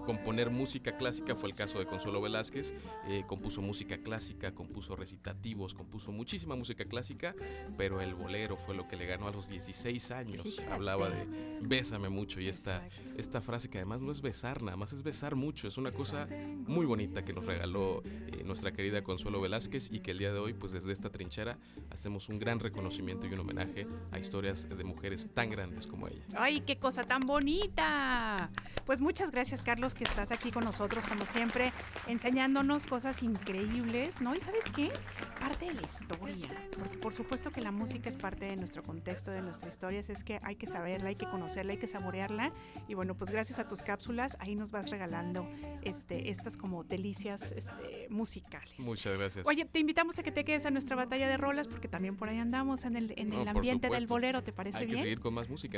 componer música clásica, fue el caso de Consuelo Velázquez, eh, compuso música clásica, compuso recitativos, compuso muchísima música clásica, pero el bolero fue lo que le ganó a los 16 años. Hablaba de bésame mucho y esta, esta frase que además no es besar, nada más es besar mucho, es una cosa muy bonita que nos regaló eh, nuestra querida Consuelo Velázquez y que el día de hoy, pues desde esta trinchera, hacemos un gran reconocimiento y un homenaje a historias de mujeres tan grandes como ella. Ay, qué cosa tan bonita. Pues muchas gracias, Carlos, que estás aquí con nosotros, como siempre, enseñándonos cosas increíbles, ¿no? Y sabes qué? Parte de la historia. Porque por supuesto que la música es parte de nuestro contexto, de nuestras historias. Es que hay que saberla, hay que conocerla, hay que saborearla. Y bueno, pues gracias a tus cápsulas, ahí nos vas regalando este, estas como delicias este, musicales. Muchas gracias. Oye, te invitamos a que te quedes a nuestra batalla de rolas, porque también por ahí andamos en el, en No, el por ambiente del bolero, ¿te parece Hay bien? que seguir con más música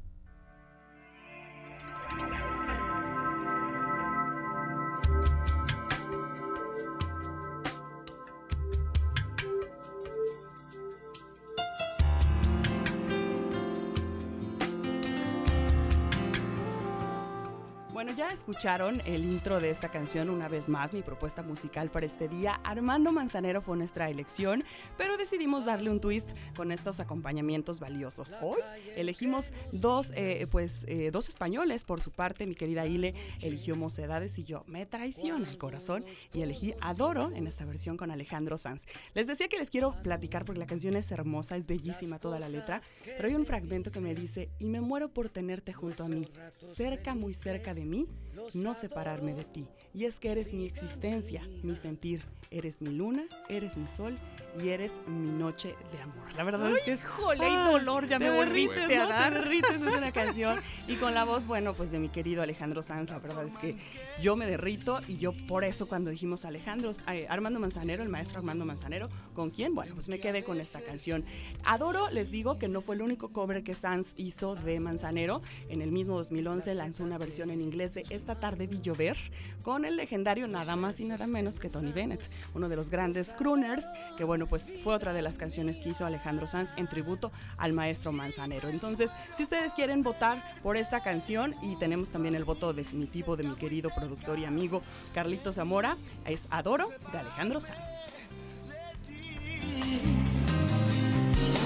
Escucharon el intro de esta canción una vez más, mi propuesta musical para este día. Armando Manzanero fue nuestra elección, pero decidimos darle un twist con estos acompañamientos valiosos. Hoy elegimos dos, eh, pues, eh, dos españoles, por su parte, mi querida Ile eligió Mocedades y yo me traiciona el corazón y elegí Adoro en esta versión con Alejandro Sanz. Les decía que les quiero platicar porque la canción es hermosa, es bellísima toda la letra, pero hay un fragmento que me dice, y me muero por tenerte junto a mí, cerca, muy cerca de mí, no separarme de ti. Y es que eres mi existencia, mi sentir, eres mi luna, eres mi sol y eres mi noche de amor. La verdad es que es... Híjole, y dolor, ya me derrites, a ¿no? dar. Te derrites, es una canción. Y con la voz, bueno, pues de mi querido Alejandro Sanz, la verdad es que yo me derrito y yo por eso cuando dijimos Alejandro, eh, Armando Manzanero, el maestro Armando Manzanero, ¿con quién? Bueno, pues me quedé con esta canción. Adoro, les digo que no fue el único cover que Sanz hizo de Manzanero. En el mismo 2011 lanzó una versión en inglés de Esta tarde vi llover con el legendario nada más y nada menos que Tony Bennett, uno de los grandes crooners, que bueno, pues fue otra de las canciones que hizo Alejandro Sanz en tributo al maestro Manzanero. Entonces, si ustedes quieren votar por esta canción y tenemos también el voto definitivo de mi querido productor y amigo Carlito Zamora, es Adoro de Alejandro Sanz.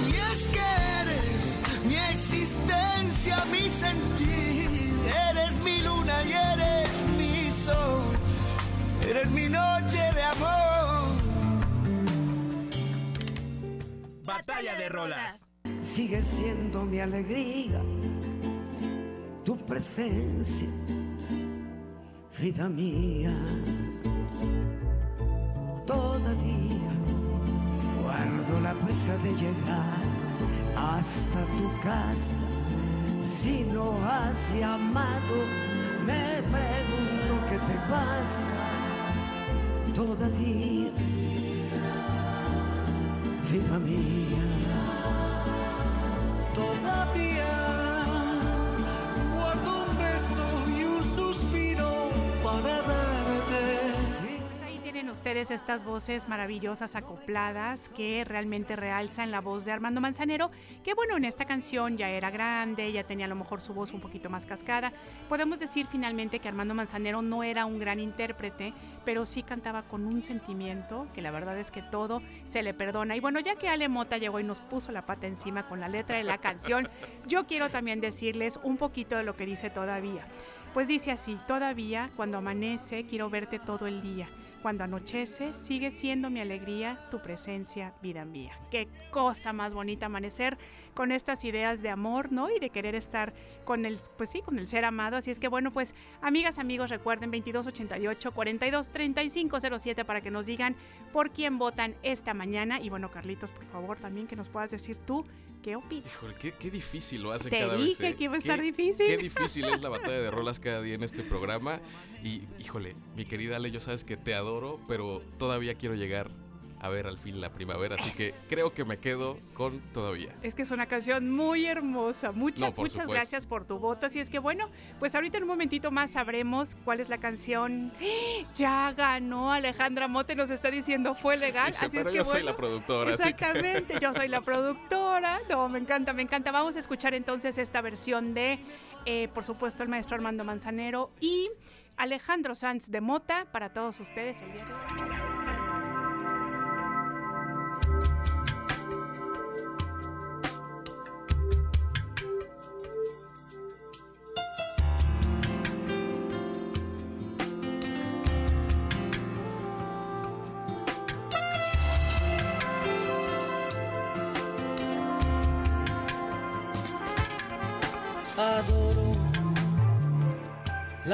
Y es que eres mi existencia, mi sentir. Eres mi luna y eres mi sol. Eres mi noche de amor. Batalla de rolas. Sigue siendo mi alegría, tu presencia, vida mía. Todavía guardo la prisa de llegar hasta tu casa. Si no has llamado, me pregunto qué te pasa. Todavía, vida mía. Todavía guardo un beso y un suspiro para darte. Ustedes estas voces maravillosas acopladas que realmente realzan la voz de Armando Manzanero, que bueno, en esta canción ya era grande, ya tenía a lo mejor su voz un poquito más cascada. Podemos decir finalmente que Armando Manzanero no era un gran intérprete, pero sí cantaba con un sentimiento que la verdad es que todo se le perdona. Y bueno, ya que Ale Mota llegó y nos puso la pata encima con la letra de la canción, yo quiero también decirles un poquito de lo que dice todavía. Pues dice así, todavía cuando amanece quiero verte todo el día. Cuando anochece, sigue siendo mi alegría tu presencia, vida mía. Qué cosa más bonita amanecer con estas ideas de amor, ¿no? Y de querer estar con el, pues sí, con el ser amado. Así es que bueno, pues amigas, amigos, recuerden 2288 42 3507 para que nos digan por quién votan esta mañana. Y bueno, Carlitos, por favor, también que nos puedas decir tú qué opinas. Híjole, qué, qué difícil lo hace Te cada dije vez. ¿eh? que iba a Qué- estar difícil. Qué difícil es la batalla de rolas cada día en este programa. Y, híjole, mi querida Ale, yo sabes que te adoro, pero todavía quiero llegar a ver al fin la primavera. Así que creo que me quedo con todavía. Es que es una canción muy hermosa. Muchas, No, muchas supuesto. gracias por tu voto. Así es que bueno, pues ahorita en un momentito más sabremos cuál es la canción. Ya ganó Alejandra Mote, nos está diciendo fue legal. Dice, así es que yo soy la productora. que- Exactamente, yo soy la productora. No, me encanta, me encanta. Vamos a escuchar entonces esta versión de eh, por supuesto el maestro Armando Manzanero y Alejandro Sanz de Mota para todos ustedes el día de hoy.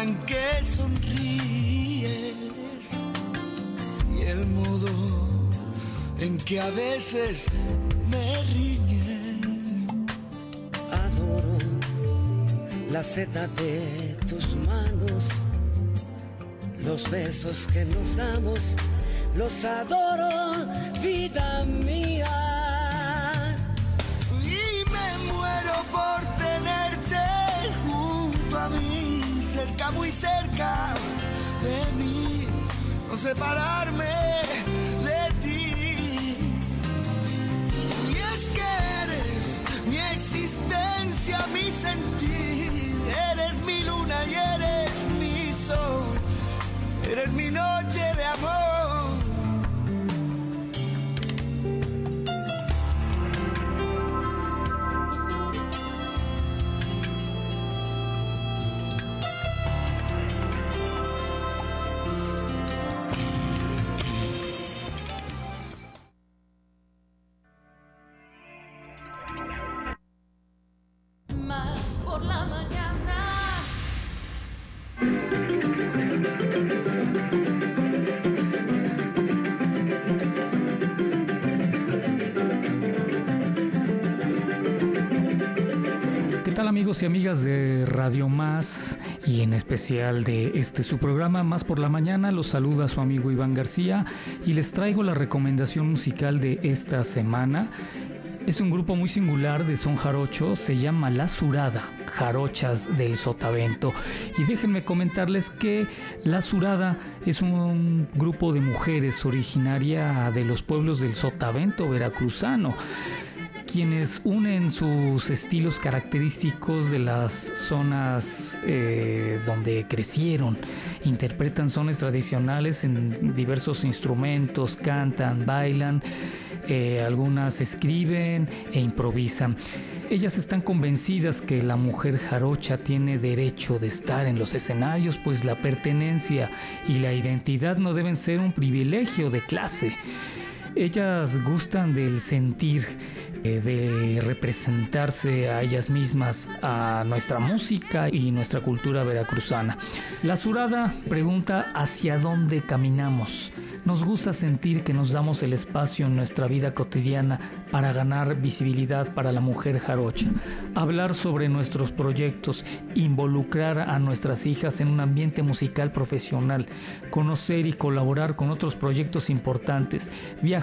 Que sonríes y el modo en que a veces me riñen. Adoro la seda de tus manos, los besos que nos damos, los adoro, vida mía. Muy cerca de mí, no separarme y amigas de Radio Más y en especial de este su programa Más por la Mañana? Los saluda su amigo Iván García y les traigo la recomendación musical de esta semana. Es un grupo muy singular de son jarocho, se llama La Surada, Jarochas del Sotavento. Y déjenme comentarles que La Surada es un grupo de mujeres originaria de los pueblos del Sotavento veracruzano quienes unen sus estilos característicos de las zonas eh, donde crecieron, interpretan sones tradicionales en diversos instrumentos, cantan, bailan, eh, algunas escriben e improvisan. Ellas están convencidas que la mujer jarocha tiene derecho de estar en los escenarios, pues la pertenencia y la identidad no deben ser un privilegio de clase. Ellas gustan del sentir, eh, de representarse a ellas mismas, a nuestra música y nuestra cultura veracruzana. La Surada pregunta hacia dónde caminamos. Nos gusta sentir que nos damos el espacio en nuestra vida cotidiana para ganar visibilidad para la mujer jarocha, hablar sobre nuestros proyectos, involucrar a nuestras hijas en un ambiente musical profesional, conocer y colaborar con otros proyectos importantes, viajar,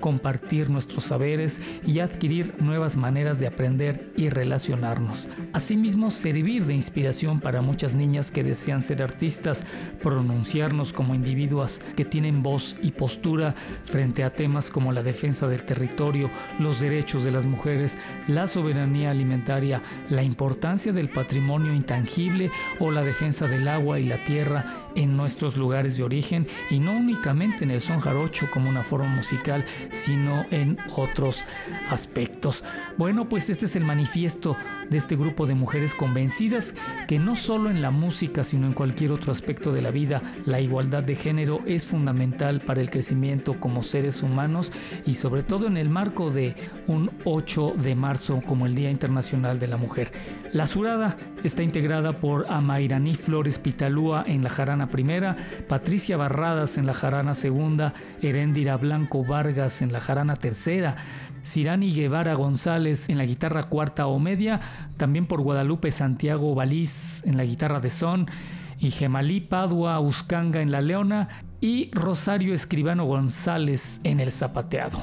compartir nuestros saberes y adquirir nuevas maneras de aprender y relacionarnos. Asimismo, servir de inspiración para muchas niñas que desean ser artistas, pronunciarnos como individuos que tienen voz y postura frente a temas como la defensa del territorio, los derechos de las mujeres, la soberanía alimentaria, la importancia del patrimonio intangible o la defensa del agua y la tierra en nuestros lugares de origen y no únicamente en el son jarocho como una forma musical, sino en otros aspectos. Bueno, pues este es el manifiesto de este grupo de mujeres convencidas que no solo en la música, sino en cualquier otro aspecto de la vida, la igualdad de género es fundamental para el crecimiento como seres humanos y sobre todo en el marco de un 8 de marzo como el Día Internacional de la Mujer. La surada está integrada por Amairaní Flores Pitalúa en la jarana primera, Patricia Barradas en la jarana segunda, Heréndira Blanco Vargas en la jarana tercera, Cirani Guevara González en la guitarra cuarta o media, también por Guadalupe Santiago Baliz en la guitarra de son, y Gemalí Padua Uscanga en la leona y Rosario Escribano González en el zapateado.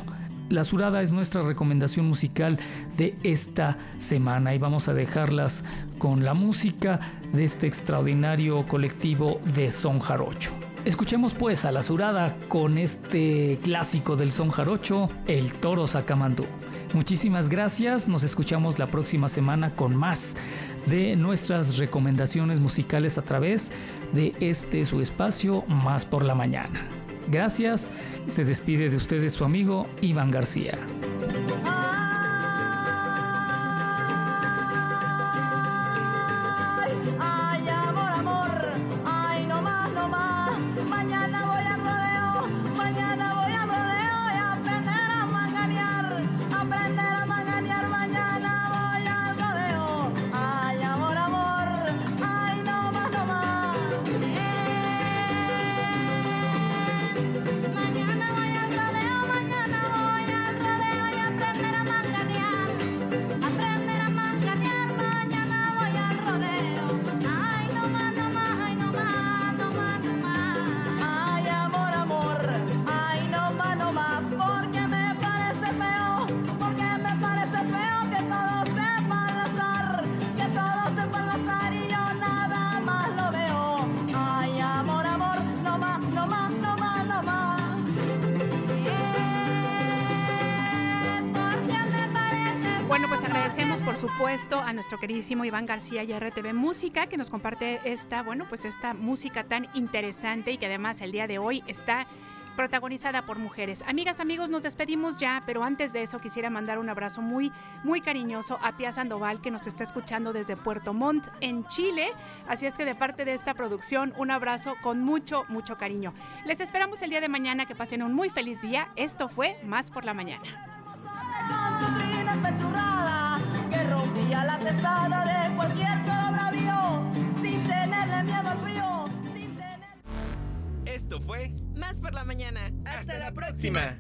La surada es nuestra recomendación musical de esta semana y vamos a dejarlas con la música de este extraordinario colectivo de son jarocho. Escuchemos pues a la surada con este clásico del son jarocho, El Toro Sacamandú. Muchísimas gracias, nos escuchamos la próxima semana con más de nuestras recomendaciones musicales a través de este su espacio Más por la Mañana. Gracias, se despide de ustedes su amigo Iván García. Nuestro queridísimo Iván García y RTV Música que nos comparte esta, bueno, pues esta música tan interesante y que además el día de hoy está protagonizada por mujeres. Amigas, amigos, nos despedimos ya, pero antes de eso quisiera mandar un abrazo muy, muy cariñoso a Pia Sandoval que nos está escuchando desde Puerto Montt, en Chile. Así es que de parte de esta producción, un abrazo con mucho, mucho cariño. Les esperamos el día de mañana, que pasen un muy feliz día. Esto fue Más por la Mañana. Que rompía la testada de cualquier toro bravío sin tenerle miedo al frío. Esto fue Más por la mañana. Hasta, la próxima. Próxima.